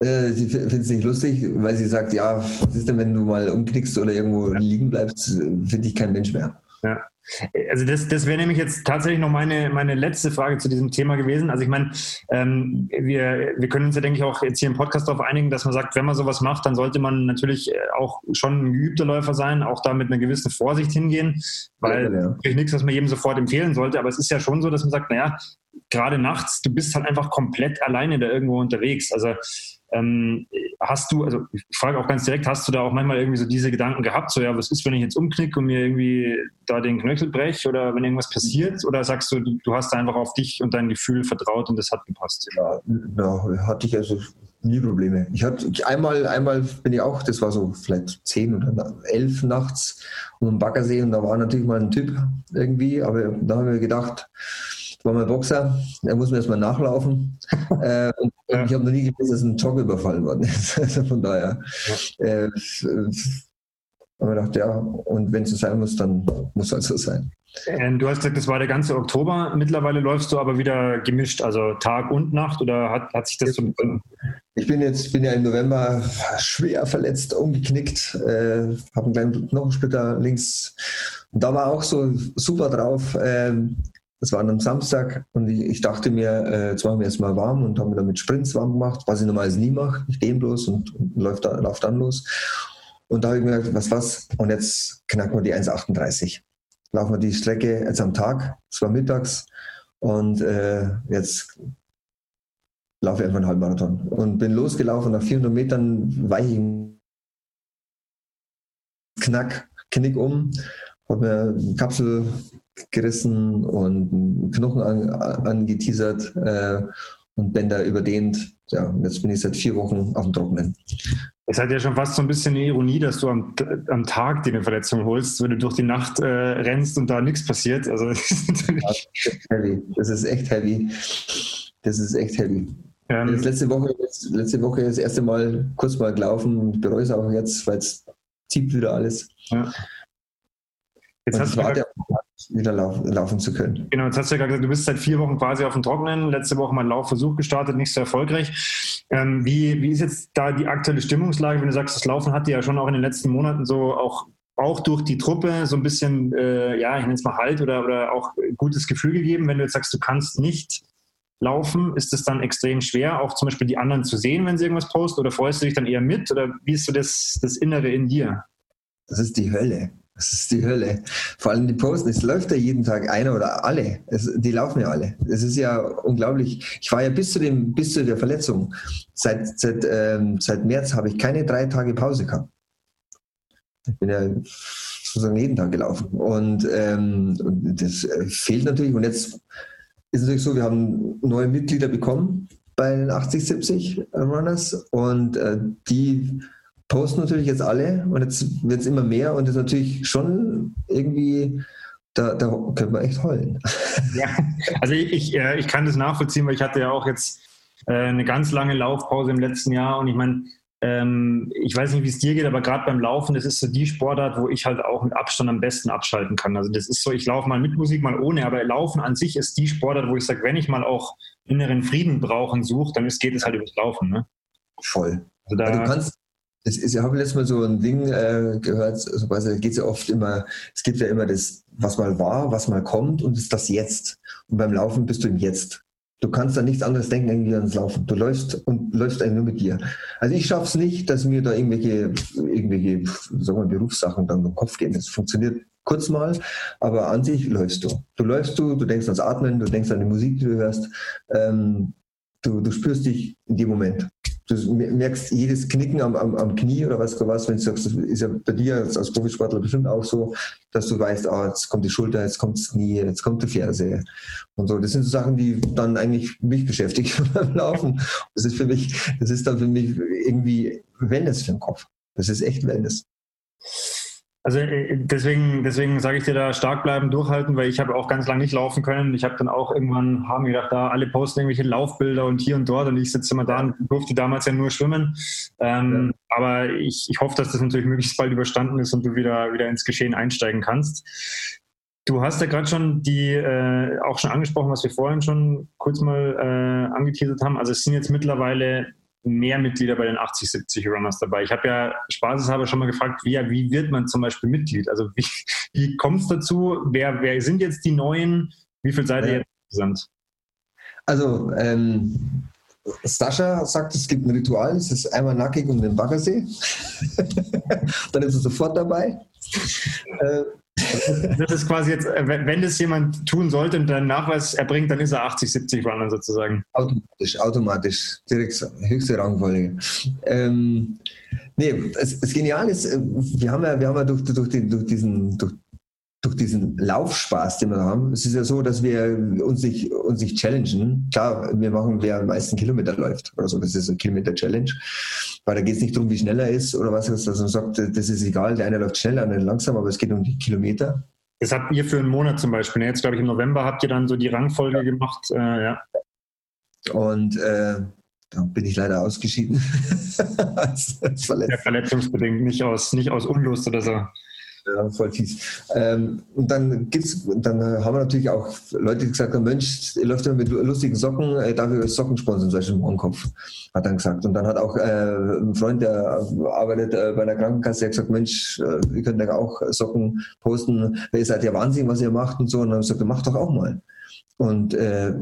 Äh, sie findet es nicht lustig, weil sie sagt, ja, was ist denn, wenn du mal umknickst oder irgendwo liegen bleibst, finde ich kein Mensch mehr. Ja. Also das, das wäre nämlich jetzt tatsächlich noch meine, meine letzte Frage zu diesem Thema gewesen. Also ich meine, ähm, wir, wir können uns ja, denke ich, auch jetzt hier im Podcast darauf einigen, dass man sagt, wenn man sowas macht, dann sollte man natürlich äh, auch schon ein geübter Läufer sein, auch da mit einer gewissen Vorsicht hingehen, weil ja, ja. natürlich nichts, was man jedem sofort empfehlen sollte, aber es ist ja schon so, dass man sagt, naja, gerade nachts, du bist halt einfach komplett alleine da irgendwo unterwegs. Also ähm, hast du, also ich frage auch ganz direkt, hast du da auch manchmal irgendwie so diese Gedanken gehabt, so ja, was ist, wenn ich jetzt umknicke und mir irgendwie da den Knöchel breche oder wenn irgendwas passiert? Oder sagst du, du hast einfach auf dich und dein Gefühl vertraut und das hat gepasst? Ja, ja hatte ich also nie Probleme. Ich hatte einmal, einmal bin ich auch, das war so vielleicht zehn oder elf nachts um den Baggersee und da war natürlich mal ein Typ irgendwie, aber da haben wir gedacht, war mal Boxer, er muss mir erstmal nachlaufen. äh, und ja. ich habe noch nie gewusst, dass ein Jog überfallen worden ist. also von daher. Ja. Äh, haben wir gedacht, ja, und wenn es so sein muss, dann muss es halt so sein. Ähm, du hast gesagt, das war der ganze Oktober. Mittlerweile läufst du aber wieder gemischt, also Tag und Nacht, oder hat, hat sich das so. Ich bin jetzt bin ja im November schwer verletzt, umgeknickt, äh, habe einen kleinen Knochensplitter links. Und da war auch so super drauf. Äh, das war an einem Samstag und ich, ich dachte mir, äh, jetzt machen wir erstmal warm und haben damit Sprints warm gemacht, was ich normalerweise nie mache. Ich stehe bloß und, und läuft, da, läuft dann los. Und da habe ich mir gedacht, was, was? Und jetzt knacken wir die 1,38. Laufen wir die Strecke jetzt am Tag, es war mittags und äh, jetzt laufe ich einfach einen Halbmarathon. Und bin losgelaufen, nach 400 Metern weiche ich knack, knick um, habe mir eine Kapsel gerissen und Knochen an, angeteasert äh, und Bänder überdehnt. Ja, und jetzt bin ich seit vier Wochen auf dem Trockenen. Es hat ja schon fast so ein bisschen eine Ironie, dass du am, am Tag dir eine Verletzung holst, wenn du durch die Nacht äh, rennst und da nichts passiert. Also das ist natürlich heavy. Das ist echt heavy. Das ist echt heavy. Ähm, letzte Woche, letzte Woche das erste Mal kurz mal gelaufen und bereue es auch jetzt, weil es zieht wieder alles. Ja. Jetzt und hast du wieder lauf, laufen zu können. Genau, jetzt hast du ja gesagt, du bist seit vier Wochen quasi auf dem Trockenen, letzte Woche mal einen Laufversuch gestartet, nicht so erfolgreich. Ähm, wie, wie ist jetzt da die aktuelle Stimmungslage, wenn du sagst, das Laufen hat dir ja schon auch in den letzten Monaten so auch auch durch die Truppe so ein bisschen, äh, ja, ich nenne es mal Halt oder, oder auch gutes Gefühl gegeben, wenn du jetzt sagst, du kannst nicht laufen, ist es dann extrem schwer, auch zum Beispiel die anderen zu sehen, wenn sie irgendwas posten oder freust du dich dann eher mit oder wie ist so das, das Innere in dir? Das ist die Hölle. Das ist die Hölle. Vor allem die Posten, es läuft ja jeden Tag einer oder alle. Es, die laufen ja alle. Es ist ja unglaublich. Ich war ja bis zu, dem, bis zu der Verletzung. Seit, seit, ähm, seit März habe ich keine drei Tage Pause gehabt. Ich bin ja sozusagen jeden Tag gelaufen. Und ähm, das äh, fehlt natürlich. Und jetzt ist es natürlich so, wir haben neue Mitglieder bekommen bei den 80, 70 Runners. Und äh, die posten natürlich jetzt alle und jetzt wird es immer mehr und das ist natürlich schon irgendwie, da, da könnte man echt heulen. Ja, also ich, ich, äh, ich kann das nachvollziehen, weil ich hatte ja auch jetzt äh, eine ganz lange Laufpause im letzten Jahr und ich meine, ähm, ich weiß nicht, wie es dir geht, aber gerade beim Laufen, das ist so die Sportart, wo ich halt auch mit Abstand am besten abschalten kann. Also das ist so, ich laufe mal mit Musik, mal ohne, aber Laufen an sich ist die Sportart, wo ich sage, wenn ich mal auch inneren Frieden brauchen suche, dann ist, geht es halt übers Laufen. Ne? Voll. Also da, du kannst, es ist, ich habe letztes Mal so ein Ding äh, gehört, also, also geht ja oft immer, es gibt ja immer das, was mal war, was mal kommt und ist das Jetzt. Und beim Laufen bist du im Jetzt. Du kannst da nichts anderes denken irgendwie ans Laufen. Du läufst und läufst eigentlich nur mit dir. Also ich schaffe es nicht, dass mir da irgendwelche, irgendwelche, sagen wir, Berufssachen dann im Kopf gehen. Das funktioniert kurz mal, aber an sich läufst du. Du läufst du, du denkst ans Atmen, du denkst an die Musik, die du hörst. Ähm, du, du spürst dich in dem Moment du merkst jedes Knicken am, am, am Knie oder was, was, wenn du sagst, das ist ja bei dir als, als Profisportler bestimmt auch so, dass du weißt, ah, jetzt kommt die Schulter, jetzt kommt das Knie, jetzt kommt die Ferse und so. Das sind so Sachen, die dann eigentlich mich beschäftigen beim Laufen. Das ist für mich, das ist dann für mich irgendwie Wellness für den Kopf. Das ist echt Wellness. Also äh, deswegen, deswegen sage ich dir da stark bleiben, durchhalten, weil ich habe auch ganz lange nicht laufen können. Ich habe dann auch irgendwann, haben gedacht, da alle posten irgendwelche Laufbilder und hier und dort und ich sitze immer da und durfte damals ja nur schwimmen. Ähm, ja. Aber ich, ich hoffe, dass das natürlich möglichst bald überstanden ist und du wieder, wieder ins Geschehen einsteigen kannst. Du hast ja gerade schon die äh, auch schon angesprochen, was wir vorhin schon kurz mal äh, angeteasert haben. Also es sind jetzt mittlerweile mehr Mitglieder bei den 80, 70 Runners dabei. Ich habe ja spaßeshalber schon mal gefragt, wie, wie wird man zum Beispiel Mitglied? Also wie, wie kommt es dazu? Wer, wer sind jetzt die Neuen? Wie viel seid ihr jetzt insgesamt? Also ähm, Sascha sagt, es gibt ein Ritual, es ist einmal nackig um den Baggersee. Dann ist er sofort dabei. Äh, das ist quasi jetzt, äh, wenn das jemand tun sollte und einen Nachweis erbringt, dann ist er 80, 70 Runner sozusagen. Automatisch, automatisch. Direkt höchste Rangfolge. Ähm, nee, das, das Geniale ist, äh, wir haben ja, wir haben ja durch, durch, den, durch diesen, durch durch diesen Laufspaß, den wir haben. Es ist ja so, dass wir uns nicht, uns nicht challengen. Klar, wir machen, wer am meisten Kilometer läuft oder so. Das ist eine Kilometer-Challenge. Weil da geht es nicht darum, wie schnell er ist oder was, dass man sagt, das ist egal, der eine läuft schneller, der andere langsam, aber es geht um die Kilometer. Das habt ihr für einen Monat zum Beispiel. Ne? Jetzt, glaube ich, im November habt ihr dann so die Rangfolge ja. gemacht. Äh, ja. Und äh, da bin ich leider ausgeschieden. als, als ja, verletzungsbedingt, nicht aus, nicht aus Unlust oder so. Ja, voll fies. Ähm, und dann gibt's, dann haben wir natürlich auch Leute, die gesagt haben, Mensch, ihr läuft immer mit lustigen Socken, äh, darf ich euch Socken sponsern, zum Beispiel im Mohrenkopf, hat dann gesagt. Und dann hat auch äh, ein Freund, der arbeitet äh, bei einer Krankenkasse, der gesagt, Mensch, äh, ihr könnt ja auch Socken posten, ihr seid ja Wahnsinn, was ihr macht und so. Und dann haben wir gesagt, macht doch auch mal. Und, äh,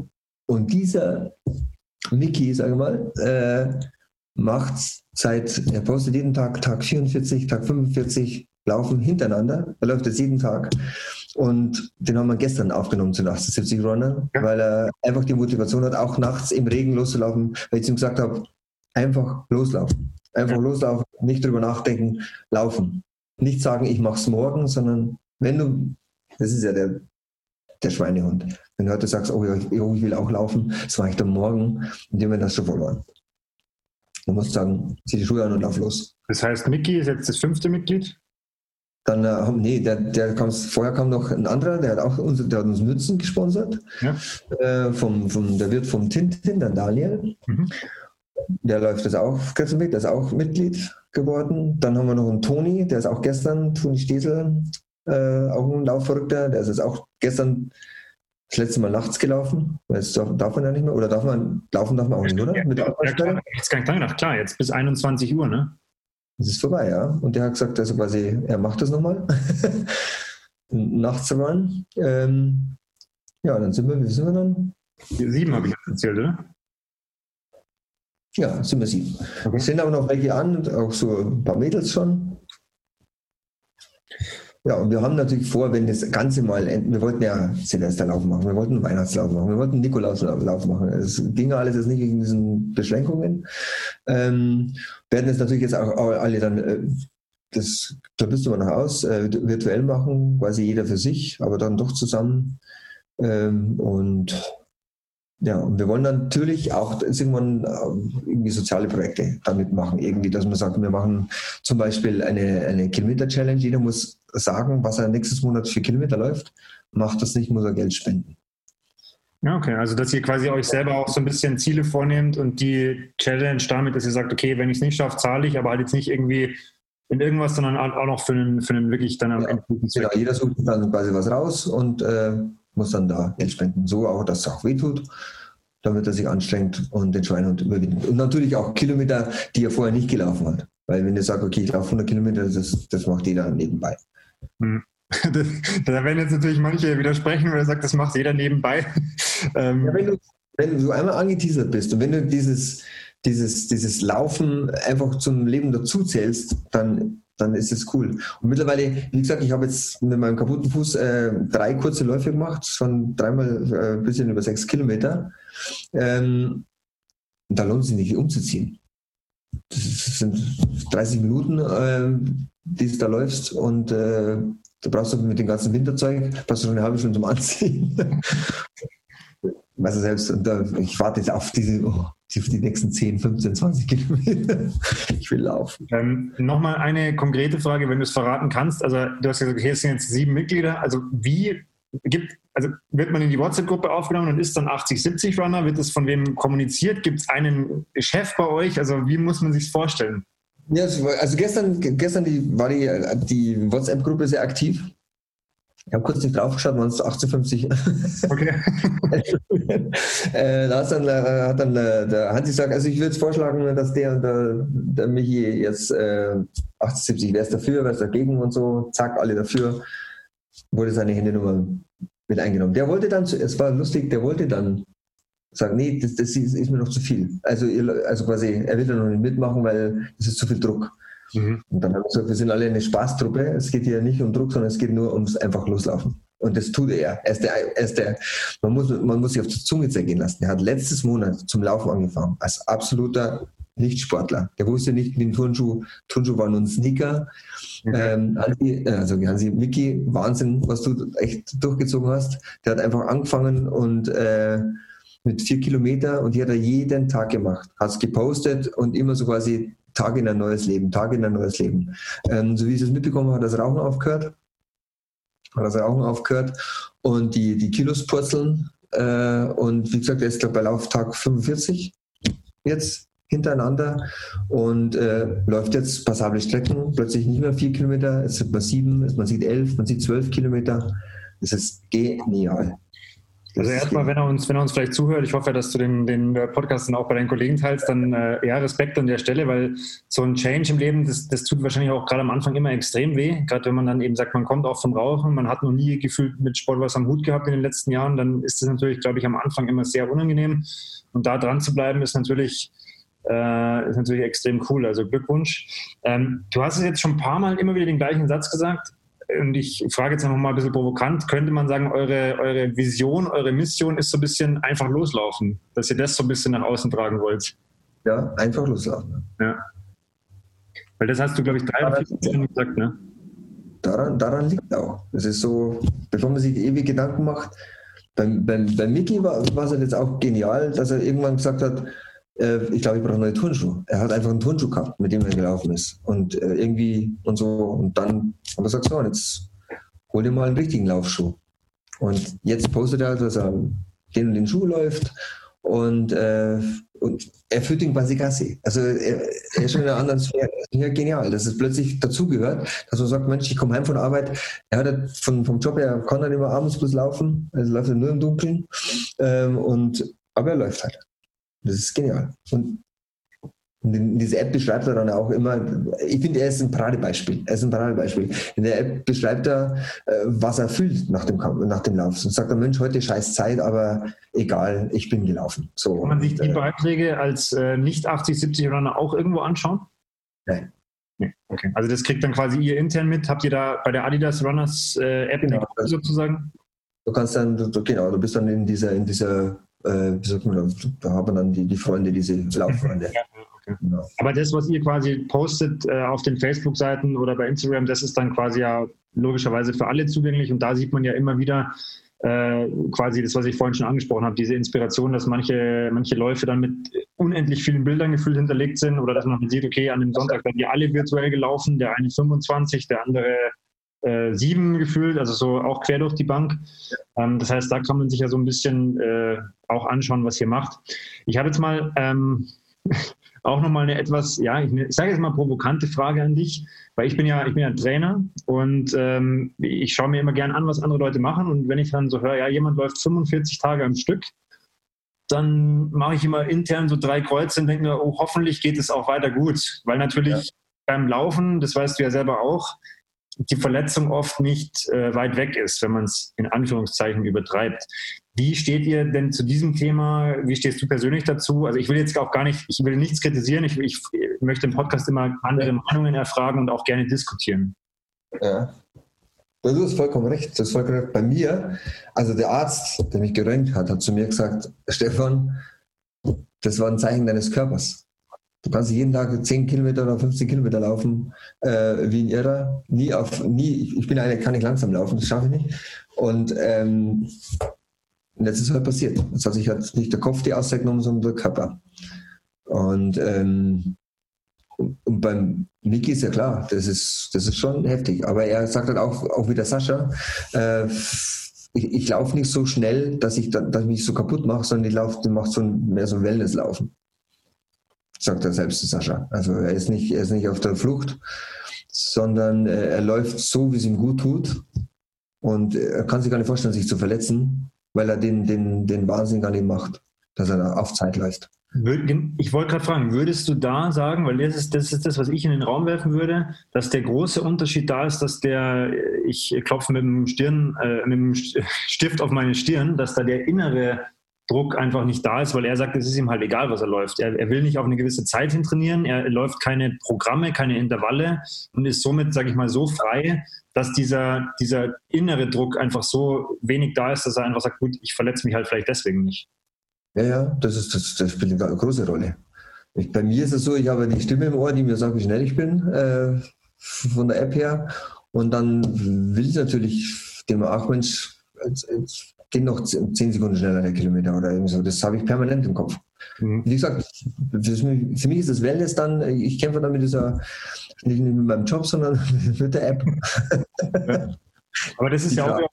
und dieser Mickey, sage ich mal, äh, macht seit, er postet jeden Tag, Tag 44, Tag 45, laufen hintereinander. Er läuft jetzt jeden Tag. Und den haben wir gestern aufgenommen zu 78 Runnern, ja. weil er einfach die Motivation hat, auch nachts im Regen loszulaufen, weil ich ihm gesagt habe, einfach loslaufen. Einfach ja. loslaufen, nicht drüber nachdenken, laufen. Nicht sagen, ich mache es morgen, sondern wenn du, das ist ja der, der Schweinehund. Wenn du heute sagst, oh ja, ich, oh, ich will auch laufen, das mache ich dann morgen, und dem wird das schon verloren. Du musst sagen, zieh die Schuhe an und lauf los. Das heißt, Mickey ist jetzt das fünfte Mitglied? Dann, äh, nee, der, der kam, vorher kam noch ein anderer, der hat auch uns, der hat uns Mützen gesponsert. Ja. Äh, vom, vom, der wird vom Tintin, der Daniel. Mhm. Der läuft jetzt auch gestern mit, der ist auch Mitglied geworden. Dann haben wir noch einen Toni, der ist auch gestern, Toni Stesel, äh, auch ein Laufverrückter, der ist jetzt auch gestern das letzte Mal nachts gelaufen. Jetzt darf, darf man ja nicht mehr, oder darf man, laufen darf man auch nicht, oder? Ja, Mit ja, klar, jetzt kann ich klar, jetzt bis 21 Uhr, ne? Es ist vorbei, ja. Und der hat gesagt, also quasi, er macht das nochmal. Nachts Run. Ähm, ja, dann sind wir, wie sind wir dann? Sieben habe ich erzählt, oder? Ja, sind wir sieben. Okay. Es sind auch noch welche an, auch so ein paar Mädels schon. Ja, und wir haben natürlich vor, wenn das Ganze mal, wir wollten ja Silvesterlauf machen, wir wollten Weihnachtslauf machen, wir wollten Nikolauslauf machen. Es ging alles jetzt nicht wegen diesen Beschränkungen. Ähm, werden es natürlich jetzt auch alle dann, äh, das da bist du mal nach aus, äh, virtuell machen, quasi jeder für sich, aber dann doch zusammen. Ähm, und ja, und wir wollen natürlich auch irgendwann ähm, irgendwie soziale Projekte damit machen. Irgendwie, dass man sagt, wir machen zum Beispiel eine, eine Kilometer-Challenge. Jeder muss sagen, was er nächstes Monat für Kilometer läuft. Macht das nicht, muss er Geld spenden. Ja, okay. Also, dass ihr quasi euch selber auch so ein bisschen Ziele vornehmt und die Challenge damit, dass ihr sagt, okay, wenn ich es nicht schaffe, zahle ich, aber halt jetzt nicht irgendwie in irgendwas, sondern auch noch für einen, für einen wirklich dann am ja, Ende. Genau, jeder sucht dann quasi was raus und äh, muss dann da Geld spenden. So auch, dass es auch wehtut, damit er sich anstrengt und den Schweinehund überwindet. Und natürlich auch Kilometer, die er vorher nicht gelaufen hat. Weil wenn er sagt, okay, ich laufe 100 Kilometer, das, das macht jeder nebenbei. Hm. da werden jetzt natürlich manche widersprechen, weil er sagt, das macht jeder nebenbei. Ähm, ja, wenn, du, wenn du einmal angeteasert bist und wenn du dieses, dieses, dieses Laufen einfach zum Leben dazu zählst, dann dann ist es cool. Und mittlerweile, wie gesagt, ich habe jetzt mit meinem kaputten Fuß äh, drei kurze Läufe gemacht, schon dreimal äh, ein bisschen über sechs Kilometer. Ähm, da lohnt es sich nicht umzuziehen. Das sind 30 Minuten, äh, die du da läufst und äh, da brauchst du mit dem ganzen Winterzeug, brauchst du schon eine halbe Stunde zum Anziehen. du selbst, und da, ich warte jetzt auf diese, oh, die, die nächsten 10, 15, 20 Kilometer. Ich will laufen. Ähm, Nochmal eine konkrete Frage, wenn du es verraten kannst. Also du hast gesagt, hier sind jetzt sieben Mitglieder. Also wie gibt, also wird man in die WhatsApp-Gruppe aufgenommen und ist dann 80-70 Runner? Wird das von wem kommuniziert? Gibt es einen Chef bei euch? Also wie muss man sich vorstellen? Ja, also gestern, gestern die, war die, die WhatsApp-Gruppe sehr aktiv. Ich habe kurz nicht draufgeschaut, waren es 1850. Okay. äh, da dann, äh, hat dann äh, der Hansi gesagt, also ich würde vorschlagen, dass der und der, der Michi jetzt äh, 1870, wer ist dafür, wer ist dagegen und so, zack, alle dafür, wurde seine Handynummer mit eingenommen. Der wollte dann, es war lustig, der wollte dann sagen, nee, das, das ist, ist, mir noch zu viel. Also, also quasi, er will da noch nicht mitmachen, weil es ist zu viel Druck. Mhm. Und dann haben wir gesagt, wir sind alle eine Spaßtruppe. Es geht hier nicht um Druck, sondern es geht nur ums einfach loslaufen. Und das tut er. Er ist der, er ist der, man, muss, man muss sich auf die Zunge zergehen lassen. Er hat letztes Monat zum Laufen angefangen, als absoluter Nichtsportler. Der wusste nicht, wie ein Turnschuh, Turnschuh war nur ein Sneaker. Mhm. Ähm, Hansi, also Hansi, Mickey, Wahnsinn, was du echt durchgezogen hast. Der hat einfach angefangen und äh, mit vier Kilometer und die hat er jeden Tag gemacht. Hat es gepostet und immer so quasi Tag in ein neues Leben, Tag in ein neues Leben. Ähm, so wie ich es mitbekommen habe, hat das Rauchen aufgehört. Hat das Rauchen aufgehört und die, die Kilos purzeln. Äh, und wie gesagt, er ist, glaube bei Lauftag 45 jetzt hintereinander und äh, läuft jetzt passable Strecken, plötzlich nicht mehr vier Kilometer, es sind mal sieben, man sieht elf, man sieht zwölf Kilometer. Das ist genial. Also erstmal, wenn er uns, wenn er uns vielleicht zuhört, ich hoffe, dass du den, den Podcast dann auch bei deinen Kollegen teilst, dann äh, ja, Respekt an der Stelle, weil so ein Change im Leben, das, das tut wahrscheinlich auch gerade am Anfang immer extrem weh. Gerade wenn man dann eben sagt, man kommt auch vom Rauchen, man hat noch nie gefühlt mit Sport was am Hut gehabt in den letzten Jahren, dann ist das natürlich, glaube ich, am Anfang immer sehr unangenehm. Und da dran zu bleiben, ist natürlich, äh, ist natürlich extrem cool. Also Glückwunsch. Ähm, du hast es jetzt schon ein paar Mal immer wieder den gleichen Satz gesagt und ich frage jetzt einfach mal ein bisschen provokant, könnte man sagen, eure, eure Vision, eure Mission ist so ein bisschen einfach loslaufen, dass ihr das so ein bisschen nach außen tragen wollt? Ja, einfach loslaufen. Ja. Weil das hast du, glaube ich, drei oder vier Stunden gesagt, ne? Daran, daran liegt auch. Es ist so, bevor man sich ewig Gedanken macht, beim, beim, beim Mickey war, war es halt jetzt auch genial, dass er irgendwann gesagt hat, ich glaube, ich brauche neue Turnschuhe. Er hat einfach einen Turnschuh gehabt, mit dem er gelaufen ist. Und äh, irgendwie und so. Und dann haben wir gesagt, so, jetzt hol dir mal einen richtigen Laufschuh. Und jetzt postet er, dass er den und den Schuh läuft. Und, äh, und er führt ihn quasi Gassi. Also er, er ist schon in einer anderen Sphäre. Ja, genial, dass es plötzlich dazugehört, dass man sagt, Mensch, ich komme heim von der Arbeit. Er hat halt von, vom Job her, kann dann immer abends bloß laufen. Also läuft er nur im Dunkeln. Ähm, und, aber er läuft halt. Das ist genial. Und diese App beschreibt er dann auch immer, ich finde, er ist ein Paradebeispiel. Er ist ein Paradebeispiel. In der App beschreibt er, äh, was er fühlt nach dem, nach dem Lauf. Und sagt er, Mensch, heute scheiß Zeit, aber egal, ich bin gelaufen. So, Kann man sich die äh, Beiträge als äh, nicht 80, 70 Runner auch irgendwo anschauen? Nein. Nee, okay. Also das kriegt dann quasi ihr intern mit. Habt ihr da bei der Adidas Runners äh, App genau, sozusagen? Du kannst dann, du, genau, du bist dann in dieser, in dieser, äh, wie sagt man, da haben dann die, die Freunde, diese Lauffreunde. Ja, okay. genau. Aber das, was ihr quasi postet äh, auf den Facebook-Seiten oder bei Instagram, das ist dann quasi ja logischerweise für alle zugänglich und da sieht man ja immer wieder, äh, quasi das, was ich vorhin schon angesprochen habe, diese Inspiration, dass manche, manche Läufe dann mit unendlich vielen Bildern gefühlt hinterlegt sind oder dass man sieht, okay, an dem Sonntag werden die alle virtuell gelaufen, der eine 25, der andere äh, sieben gefühlt, also so auch quer durch die Bank. Ähm, das heißt, da kann man sich ja so ein bisschen äh, auch anschauen, was ihr macht. Ich habe jetzt mal ähm, auch nochmal eine etwas, ja, ich, ich sage jetzt mal provokante Frage an dich, weil ich bin ja, ich bin ja Trainer und ähm, ich schaue mir immer gern an, was andere Leute machen und wenn ich dann so höre, ja, jemand läuft 45 Tage am Stück, dann mache ich immer intern so drei Kreuze und denke mir, oh, hoffentlich geht es auch weiter gut, weil natürlich ja. beim Laufen, das weißt du ja selber auch, die Verletzung oft nicht äh, weit weg ist, wenn man es in Anführungszeichen übertreibt. Wie steht ihr denn zu diesem Thema? Wie stehst du persönlich dazu? Also ich will jetzt auch gar nicht, ich will nichts kritisieren. Ich, ich möchte im Podcast immer andere Meinungen erfragen und auch gerne diskutieren. Ja. Du hast vollkommen recht. Das ist vollkommen recht. Bei mir, also der Arzt, der mich geröntgt hat, hat zu mir gesagt, Stefan, das war ein Zeichen deines Körpers. Du kannst jeden Tag 10 Kilometer oder 15 Kilometer laufen, äh, wie ein Irrer. Nie auf, nie, ich bin eine, kann nicht langsam laufen, das schaffe ich nicht. Und ähm, jetzt ist halt passiert. Jetzt hat sich halt nicht der Kopf die Auszeit genommen, sondern der Körper. Und, ähm, und beim Niki ist ja klar, das ist, das ist schon heftig. Aber er sagt halt auch, auch wie der Sascha, äh, ich, ich laufe nicht so schnell, dass ich, da, dass ich mich so kaputt mache, sondern ich laufe, mache so ein, mehr so ein Wellnesslaufen. Sagt er selbst, der Sascha. Also er ist nicht, er ist nicht auf der Flucht, sondern äh, er läuft so, wie es ihm gut tut. Und er kann sich gar nicht vorstellen, sich zu verletzen weil er den, den, den Wahnsinn gar nicht macht, dass er auf Zeit läuft. Ich wollte gerade fragen, würdest du da sagen, weil das ist, das ist das, was ich in den Raum werfen würde, dass der große Unterschied da ist, dass der, ich klopfe mit dem Stirn, äh, mit dem Stift auf meine Stirn, dass da der innere Druck einfach nicht da ist, weil er sagt, es ist ihm halt egal, was er läuft. Er, er will nicht auf eine gewisse Zeit hin trainieren, er läuft keine Programme, keine Intervalle und ist somit, sage ich mal, so frei, dass dieser, dieser innere Druck einfach so wenig da ist, dass er einfach sagt, gut, ich verletze mich halt vielleicht deswegen nicht. Ja, ja, das, ist, das, das spielt eine große Rolle. Ich, bei mir ist es so, ich habe die Stimme im Ohr, die mir sagt, wie schnell ich bin, äh, von der App her. Und dann will ich natürlich dem auch, Mensch, jetzt geht noch zehn Sekunden schneller der Kilometer oder irgendwie so. Das habe ich permanent im Kopf. Mhm. Wie gesagt, für mich, ist das Wellness dann, ich kämpfe dann mit dieser, nicht mit meinem Job, sondern mit der App. Ja. Aber das ist ja auch,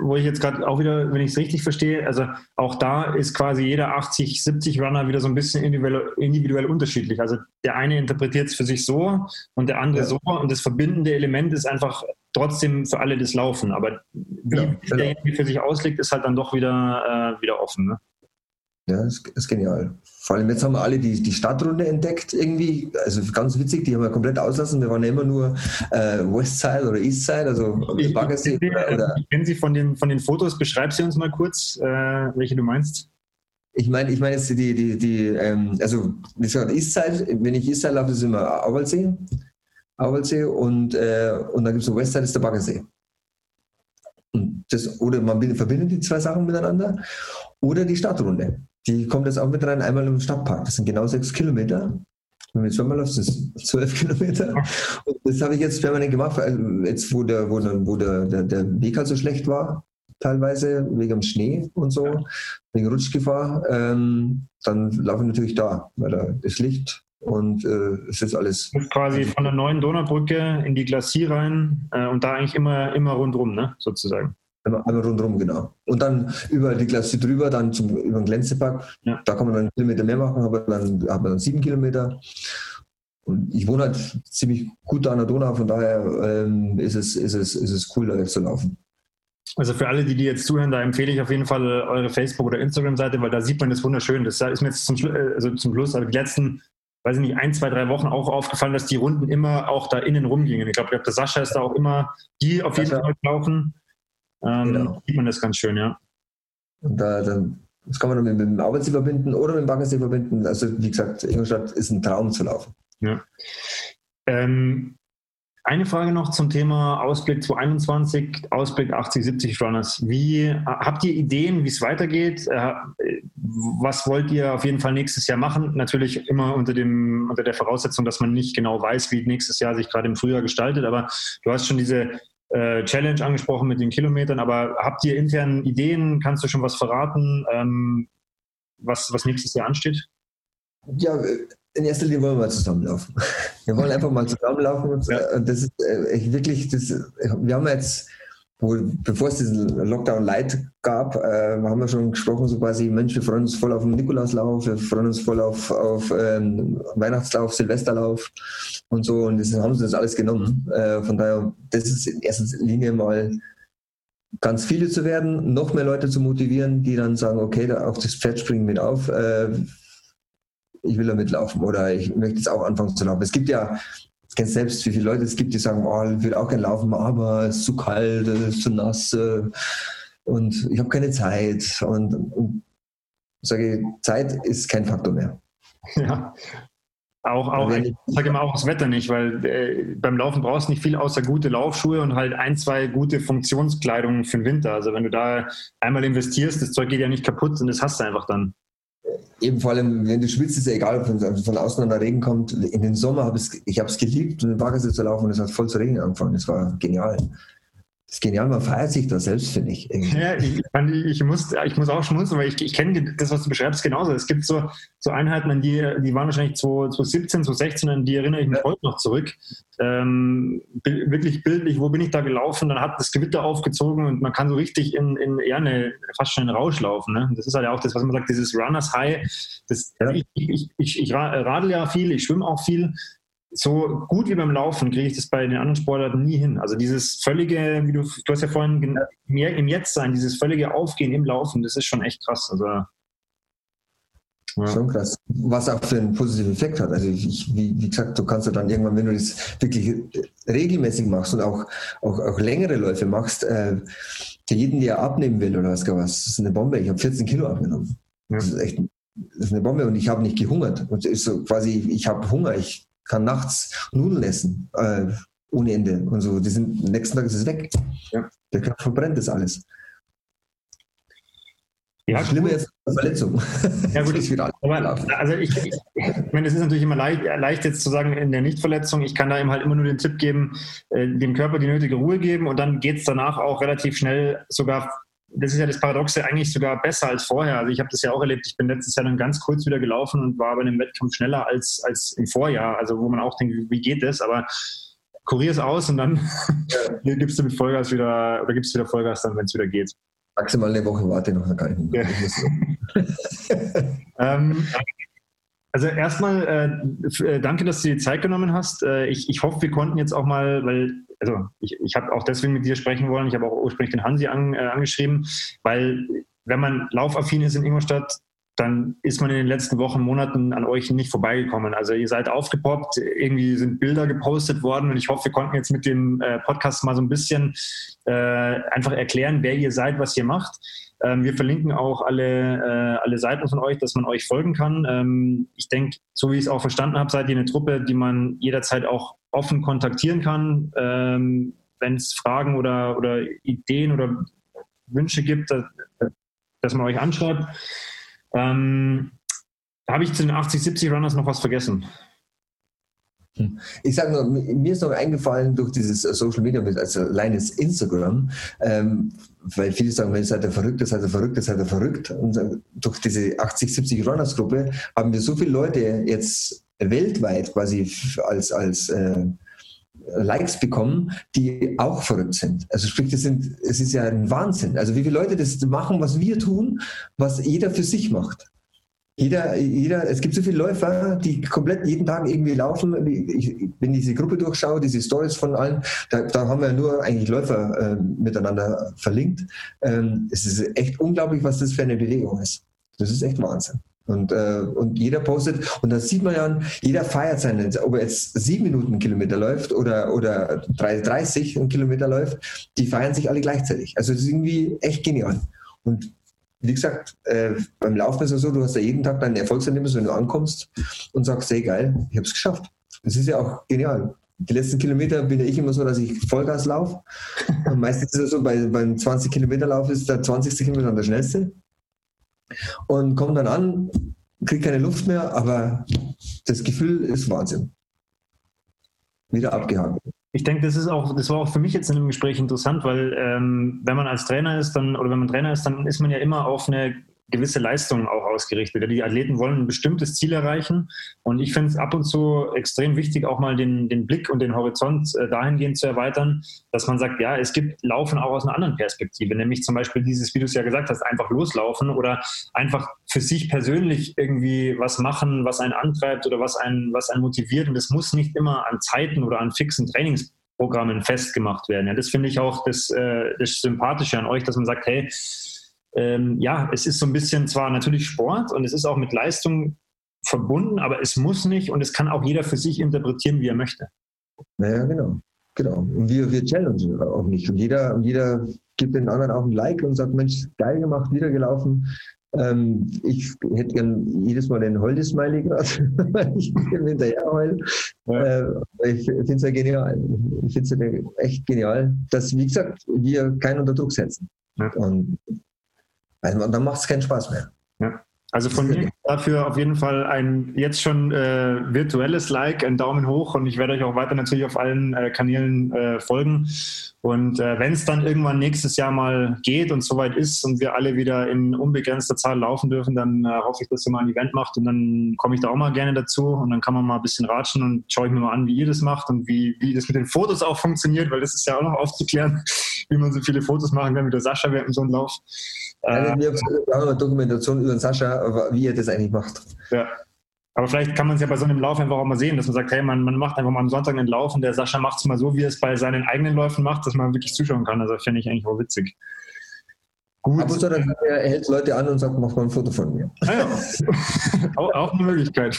wo ich jetzt gerade auch wieder, wenn ich es richtig verstehe, also auch da ist quasi jeder 80, 70 Runner wieder so ein bisschen individuell, individuell unterschiedlich. Also der eine interpretiert es für sich so und der andere ja. so und das verbindende Element ist einfach trotzdem für alle das Laufen. Aber wie ja, genau. derjenige für sich auslegt, ist halt dann doch wieder, äh, wieder offen. Ne? Ja, das ist genial. Vor allem jetzt haben wir alle die, die Stadtrunde entdeckt irgendwie. Also ganz witzig, die haben wir komplett auslassen. Wir waren ja immer nur äh, Westside oder Eastside, also ich, Baggersee. Ich, oder, ich kenne sie von den, von den Fotos. Beschreib sie uns mal kurz, äh, welche du meinst. Ich meine, ich meine jetzt die, die, die ähm, also wie gesagt, Eastside, wenn ich Eastside laufe, ist immer Auwaldsee. Auwaldsee und, äh, und dann gibt es so Westside, ist der Baggersee. Und das, oder man verbindet die zwei Sachen miteinander. Oder die Stadtrunde. Die kommt jetzt auch mit rein, einmal im Stadtpark. Das sind genau sechs Kilometer. Wenn man jetzt zweimal läuft, sind es zwölf Kilometer. Und das habe ich jetzt permanent gemacht, jetzt wo der, wo, der, wo der, der, der Weg halt so schlecht war, teilweise wegen dem Schnee und so, wegen Rutschgefahr, ähm, dann laufe ich natürlich da, weil da ist Licht und äh, es ist alles. Quasi von der neuen Donaubrücke in die Glacier rein äh, und da eigentlich immer, immer rundrum, ne, sozusagen. Einmal rundherum, genau. Und dann über die Klasse drüber, dann zum, über den Glänzepark. Ja. Da kann man dann einen Kilometer mehr machen, aber dann hat man dann sieben Kilometer. Und ich wohne halt ziemlich gut da an der Donau, von daher ähm, ist, es, ist, es, ist es cool, da jetzt zu laufen. Also für alle, die, die jetzt zuhören, da empfehle ich auf jeden Fall eure Facebook- oder Instagram-Seite, weil da sieht man das wunderschön. Das ist mir jetzt zum, äh, also zum Schluss, aber die letzten weiß ich nicht, ein, zwei, drei Wochen auch aufgefallen, dass die Runden immer auch da innen rumgingen. Ich glaube, glaub, der Sascha ist da auch immer, die auf jeden Fall laufen. Ähm, genau. Sieht man das ganz schön, ja. Und da, dann, das kann man dann mit, dem Arbeitssee verbinden oder mit dem Baggersee verbinden. Also wie gesagt, Ingolstadt ist ein Traum zu laufen. Ja. Ähm, eine Frage noch zum Thema Ausblick 2021, Ausblick 80, 70 Runners. Wie habt ihr Ideen, wie es weitergeht? Äh, was wollt ihr auf jeden Fall nächstes Jahr machen? Natürlich immer unter, dem, unter der Voraussetzung, dass man nicht genau weiß, wie nächstes Jahr sich gerade im Frühjahr gestaltet. Aber du hast schon diese äh, Challenge angesprochen mit den Kilometern. Aber habt ihr intern Ideen? Kannst du schon was verraten, ähm, was, was nächstes Jahr ansteht? Ja, in erster Linie wollen wir mal zusammenlaufen. Wir wollen einfach mal zusammenlaufen und, ja. das ist äh, wirklich, das, wir haben jetzt, wo, bevor es diesen Lockdown Light gab, äh, haben wir schon gesprochen, so quasi, Mensch, wir freuen uns voll auf den Nikolauslauf, wir freuen uns voll auf, auf ähm, Weihnachtslauf, Silvesterlauf und so und das haben sie das alles genommen. Äh, von daher, das ist in erster Linie mal ganz viele zu werden, noch mehr Leute zu motivieren, die dann sagen, okay, da auf das Pferd springen mit auf. Äh, ich will da mitlaufen oder ich möchte jetzt auch anfangen zu laufen. Es gibt ja, ich kenne selbst, wie viele Leute es gibt, die sagen, oh, ich will auch gerne laufen, aber es ist zu kalt, es ist zu nass äh, und ich habe keine Zeit. Und, und sage, Zeit ist kein Faktor mehr. Ja. Auch, auch ich sage immer auch das Wetter nicht, weil äh, beim Laufen brauchst du nicht viel außer gute Laufschuhe und halt ein, zwei gute Funktionskleidungen für den Winter. Also wenn du da einmal investierst, das Zeug geht ja nicht kaputt und das hast du einfach dann eben vor allem, wenn du schwitzt, ist ja egal, ob von, von außen der Regen kommt. In den Sommer habe ich es geliebt, mit dem Baggersee zu laufen und es hat voll zu regnen angefangen. Das war genial. Das ist genial, man feiert sich da selbst, finde ich. Ja, ich, ich, muss, ich muss auch schmunzeln, weil ich, ich kenne das, was du beschreibst, genauso. Es gibt so, so Einheiten, an die, die waren wahrscheinlich 2017, 2016, an die erinnere ich mich ja. heute noch zurück. Ähm, wirklich bildlich, wo bin ich da gelaufen? Dann hat das Gewitter aufgezogen und man kann so richtig in, in ja, eine, fast schon einen Rausch laufen. Ne? Das ist halt auch das, was man sagt, dieses Runners High. Das, ja. ich, ich, ich, ich radel ja viel, ich schwimme auch viel so gut wie beim Laufen kriege ich das bei den anderen Sportarten nie hin. Also dieses völlige, wie du, du hast ja vorhin mehr im Jetzt sein, dieses völlige Aufgehen im Laufen, das ist schon echt krass. Also ja. Schon krass. Was auch für einen positiven Effekt hat. Also ich, wie, wie, gesagt, du kannst ja dann irgendwann, wenn du das wirklich regelmäßig machst und auch, auch, auch längere Läufe machst, äh, für jeden, der abnehmen will oder was, was, das ist eine Bombe. Ich habe 14 Kilo abgenommen. Ja. Das ist echt das ist eine Bombe und ich habe nicht gehungert. Und ist so quasi, ich habe Hunger, ich kann nachts Nudeln essen, äh, ohne Ende. Und so, die sind, nächsten Tag ist es weg. Ja. Der Körper verbrennt das alles. Ja, Schlimmer jetzt Verletzung. Ja, gut, ich, aber, also ich, ich, ich meine, es ist natürlich immer leicht, leicht, jetzt zu sagen, in der Nichtverletzung, ich kann da eben halt immer nur den Tipp geben, äh, dem Körper die nötige Ruhe geben und dann geht es danach auch relativ schnell sogar das ist ja das Paradoxe, eigentlich sogar besser als vorher. Also ich habe das ja auch erlebt. Ich bin letztes Jahr dann ganz kurz wieder gelaufen und war bei einem Wettkampf schneller als, als im Vorjahr. Also wo man auch denkt, wie geht das? Aber kurier es aus und dann ja. gibst du mit Vollgas wieder oder gibst du wieder Vollgas dann, wenn es wieder geht. Maximal eine Woche warte noch, kann ich nicht. Ja. ähm, also erstmal äh, äh, danke, dass du dir Zeit genommen hast. Äh, ich, ich hoffe, wir konnten jetzt auch mal, weil also ich, ich habe auch deswegen mit dir sprechen wollen. Ich habe auch ursprünglich den Hansi an, äh, angeschrieben, weil wenn man laufaffin ist in Ingolstadt, dann ist man in den letzten Wochen, Monaten an euch nicht vorbeigekommen. Also ihr seid aufgepoppt, irgendwie sind Bilder gepostet worden und ich hoffe, wir konnten jetzt mit dem äh, Podcast mal so ein bisschen äh, einfach erklären, wer ihr seid, was ihr macht. Ähm, wir verlinken auch alle, äh, alle Seiten von euch, dass man euch folgen kann. Ähm, ich denke, so wie ich es auch verstanden habe, seid ihr eine Truppe, die man jederzeit auch offen kontaktieren kann, ähm, wenn es Fragen oder, oder Ideen oder Wünsche gibt, dass, dass man euch anschreibt. Ähm, habe ich zu den 80, 70 Runners noch was vergessen? Hm. Ich sage nur, mir ist noch eingefallen durch dieses Social Media, also allein das Instagram, ähm, weil viele sagen, wenn seid ihr verrückt, seid ihr verrückt, seid ihr verrückt. Und durch diese 80, 70 Runners Gruppe haben wir so viele Leute jetzt weltweit quasi als, als äh, Likes bekommen, die auch verrückt sind. Also sprich, das sind, es ist ja ein Wahnsinn. Also wie viele Leute das machen, was wir tun, was jeder für sich macht. Jeder, jeder, es gibt so viele Läufer, die komplett jeden Tag irgendwie laufen. Ich, wenn ich diese Gruppe durchschaue, diese Stories von allen, da, da haben wir nur eigentlich Läufer äh, miteinander verlinkt. Ähm, es ist echt unglaublich, was das für eine Bewegung ist. Das ist echt Wahnsinn. Und, äh, und jeder postet, und da sieht man ja, jeder feiert seinen, ob er jetzt sieben Minuten Kilometer läuft oder, oder 30 einen Kilometer läuft, die feiern sich alle gleichzeitig. Also das ist irgendwie echt genial. Und wie gesagt, äh, beim Laufen ist es so, du hast ja jeden Tag dein Erfolgserlebnis, wenn du ankommst und sagst, hey geil, ich habe es geschafft. Das ist ja auch genial. Die letzten Kilometer bin ja ich immer so, dass ich Vollgas laufe. meistens ist es so, bei, beim 20 Kilometer Lauf ist der 20. Kilometer dann der schnellste und komme dann an, kriege keine Luft mehr, aber das Gefühl ist Wahnsinn. Wieder abgehakt. Ich denke, das ist auch, das war auch für mich jetzt in dem Gespräch interessant, weil ähm, wenn man als Trainer ist, dann oder wenn man Trainer ist, dann ist man ja immer auf eine gewisse Leistungen auch ausgerichtet. Die Athleten wollen ein bestimmtes Ziel erreichen. Und ich finde es ab und zu extrem wichtig, auch mal den, den Blick und den Horizont äh, dahingehend zu erweitern, dass man sagt, ja, es gibt Laufen auch aus einer anderen Perspektive, nämlich zum Beispiel dieses, wie du es ja gesagt hast, einfach loslaufen oder einfach für sich persönlich irgendwie was machen, was einen antreibt oder was einen, was einen motiviert. Und es muss nicht immer an Zeiten oder an fixen Trainingsprogrammen festgemacht werden. Ja, das finde ich auch das, äh, das Sympathische an euch, dass man sagt, hey, ähm, ja, es ist so ein bisschen zwar natürlich Sport und es ist auch mit Leistung verbunden, aber es muss nicht und es kann auch jeder für sich interpretieren, wie er möchte. Naja, genau. Genau. Und wir, wir challengen auch nicht. Und jeder, jeder gibt den anderen auch ein Like und sagt, Mensch, geil gemacht, wieder gelaufen. Ähm, ich hätte gern jedes Mal den Holde-Smiley gerade, weil ich hinterher heule. Ja. Äh, ich finde es ja genial. Ich finde es ja echt genial, dass, wie gesagt, wir keinen unter Druck setzen. Ja. Und also dann macht es keinen Spaß mehr. Ja. Also von mir dafür auf jeden Fall ein jetzt schon äh, virtuelles Like, ein Daumen hoch und ich werde euch auch weiter natürlich auf allen äh, Kanälen äh, folgen. Und äh, wenn es dann irgendwann nächstes Jahr mal geht und soweit ist und wir alle wieder in unbegrenzter Zahl laufen dürfen, dann äh, hoffe ich, dass ihr mal ein Event macht und dann komme ich da auch mal gerne dazu und dann kann man mal ein bisschen ratschen und schaue ich mir mal an, wie ihr das macht und wie, wie das mit den Fotos auch funktioniert, weil das ist ja auch noch aufzuklären, wie man so viele Fotos machen kann mit der Sascha während so einem Lauf. Äh, wir haben eine Dokumentation über Sascha, wie er das eigentlich macht. Ja. Aber vielleicht kann man es ja bei so einem Lauf einfach auch mal sehen, dass man sagt, hey, man, man macht einfach mal am Sonntag einen Lauf und der Sascha macht es mal so, wie er es bei seinen eigenen Läufen macht, dass man wirklich zuschauen kann. Also finde ich eigentlich auch witzig. Gut. Ab und zu dann er hält Leute an und sagt, mach mal ein Foto von mir. Ah, ja. auch, auch, eine Möglichkeit.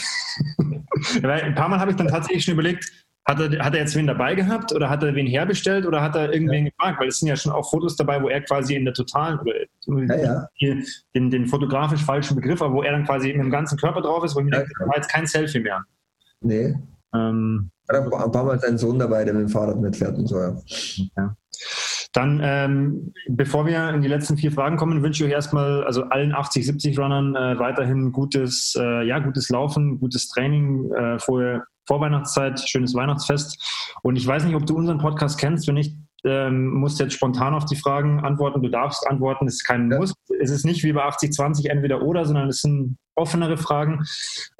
ein paar Mal habe ich dann tatsächlich schon überlegt, hat er, hat er jetzt wen dabei gehabt oder hat er wen herbestellt oder hat er irgendwen ja. gefragt? Weil es sind ja schon auch Fotos dabei, wo er quasi in der totalen oder ja, ja. Den, den, fotografisch falschen Begriff, aber wo er dann quasi mit dem ganzen Körper drauf ist, wo ich mir denke, das war jetzt kein Selfie mehr. Nee. Ähm, hat ein paar Mal seinen Sohn dabei, der mit dem Fahrrad mitfährt und so, ja. Dann, ähm, bevor wir in die letzten vier Fragen kommen, wünsche ich euch erstmal, also allen 80, 70 Runnern äh, weiterhin gutes, äh, ja, gutes Laufen, gutes Training, äh, vorher Vorweihnachtszeit, schönes Weihnachtsfest. Und ich weiß nicht, ob du unseren Podcast kennst. Wenn nicht, ähm, musst jetzt spontan auf die Fragen antworten. Du darfst antworten, es ist kein ja. Muss. Es ist nicht wie bei 80-20 entweder oder, sondern es sind offenere Fragen.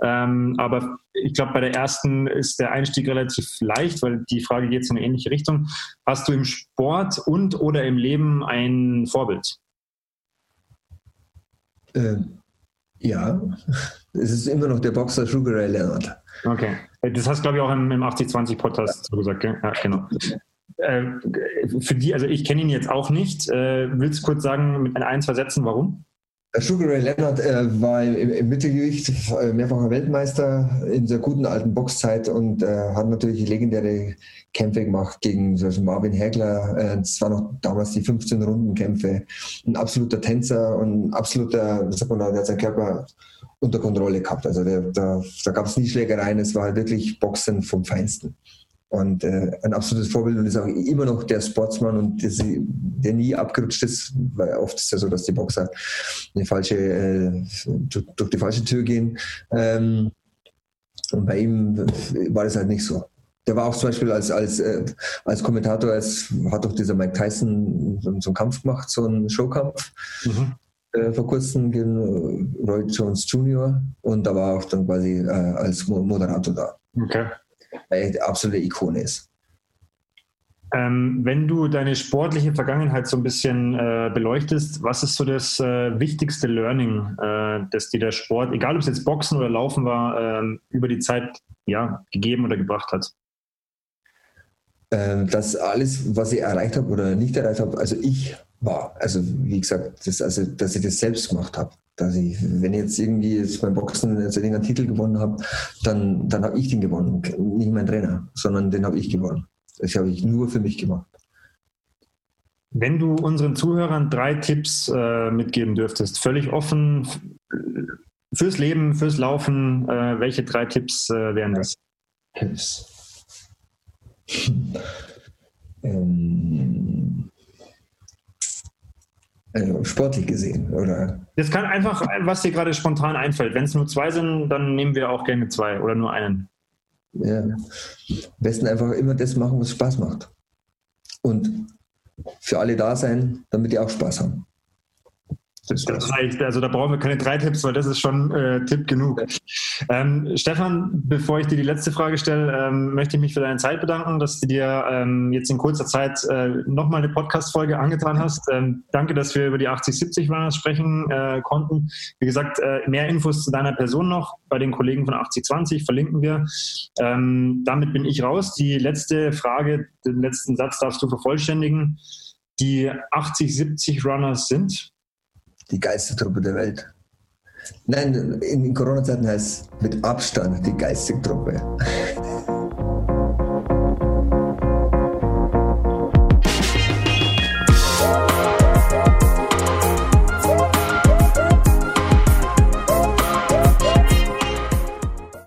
Ähm, aber ich glaube, bei der ersten ist der Einstieg relativ leicht, weil die Frage geht in eine ähnliche Richtung. Hast du im Sport und oder im Leben ein Vorbild? Äh, ja, es ist immer noch der Boxer Sugar Ray Leonard. Okay. Das hast du, glaube ich, auch im, im 80-20-Podcast so gesagt, gell? Ja, genau. Äh, für die, also ich kenne ihn jetzt auch nicht. Äh, willst du kurz sagen, mit ein, zwei Sätzen, warum? Sugar Ray Leonard äh, war im, im, Mittelgewicht äh, mehrfacher Weltmeister in der guten alten Boxzeit und äh, hat natürlich legendäre Kämpfe gemacht gegen so Marvin Hegler. Äh, das waren noch damals die 15-Runden-Kämpfe. Ein absoluter Tänzer und ein absoluter, was sagt man der hat seinen Körper unter Kontrolle gehabt. Also der, da, da gab es nie Schlägereien, es war halt wirklich Boxen vom Feinsten. Und äh, ein absolutes Vorbild und ist auch immer noch der Sportsmann und das, der nie abgerutscht ist, weil oft ist ja so, dass die Boxer eine falsche, äh, durch, durch, die falsche Tür gehen. Ähm, und bei ihm war das halt nicht so. Der war auch zum Beispiel als, als, äh, als Kommentator, als, hat doch dieser Mike Tyson so, so einen Kampf gemacht, so einen Showkampf. Mhm äh, vor kurzem gegen äh, Roy Jones Jr. und da war auch dann quasi äh, als Moderator da. Okay. Weil er absolute Ikone ist. Ähm, wenn du deine sportliche Vergangenheit so ein bisschen äh, beleuchtest, was ist so das äh, wichtigste Learning, äh, das dir der Sport, egal ob es jetzt Boxen oder Laufen war, ähm, über die Zeit ja, gegeben oder gebracht hat? Ähm, dass alles, was ich erreicht habe oder nicht erreicht habe, also ich war. Also wie gesagt, das, also, dass ich das selbst gemacht habe. dass ich, wenn ich jetzt irgendwie jetzt beim Boxen jetzt einen Titel gewonnen habe, dann, dann habe ich den gewonnen. Nicht mein Trainer, sondern den habe ich gewonnen. Das habe ich nur für mich gemacht. Wenn du unseren Zuhörern drei Tipps äh, mitgeben dürftest, völlig offen fürs Leben, fürs Laufen, äh, welche drei Tipps äh, wären das? Tipps. ähm, also sportlich gesehen, oder? Das kann einfach, was dir gerade spontan einfällt. Wenn es nur zwei sind, dann nehmen wir auch gerne zwei oder nur einen. Ja. Am besten einfach immer das machen, was Spaß macht. Und für alle da sein, damit die auch Spaß haben. Das, das reicht. Also da brauchen wir keine drei Tipps, weil das ist schon äh, Tipp genug. Ähm, Stefan, bevor ich dir die letzte Frage stelle, ähm, möchte ich mich für deine Zeit bedanken, dass du dir ähm, jetzt in kurzer Zeit äh, nochmal eine Podcast-Folge angetan hast. Ähm, danke, dass wir über die 80-70 Runners sprechen äh, konnten. Wie gesagt, äh, mehr Infos zu deiner Person noch bei den Kollegen von 80-20 verlinken wir. Ähm, damit bin ich raus. Die letzte Frage, den letzten Satz darfst du vervollständigen. Die 80-70 Runners sind die geilste Truppe der Welt. Nein, in, Corona-Zeiten heißt es mit Abstand die geilste Truppe.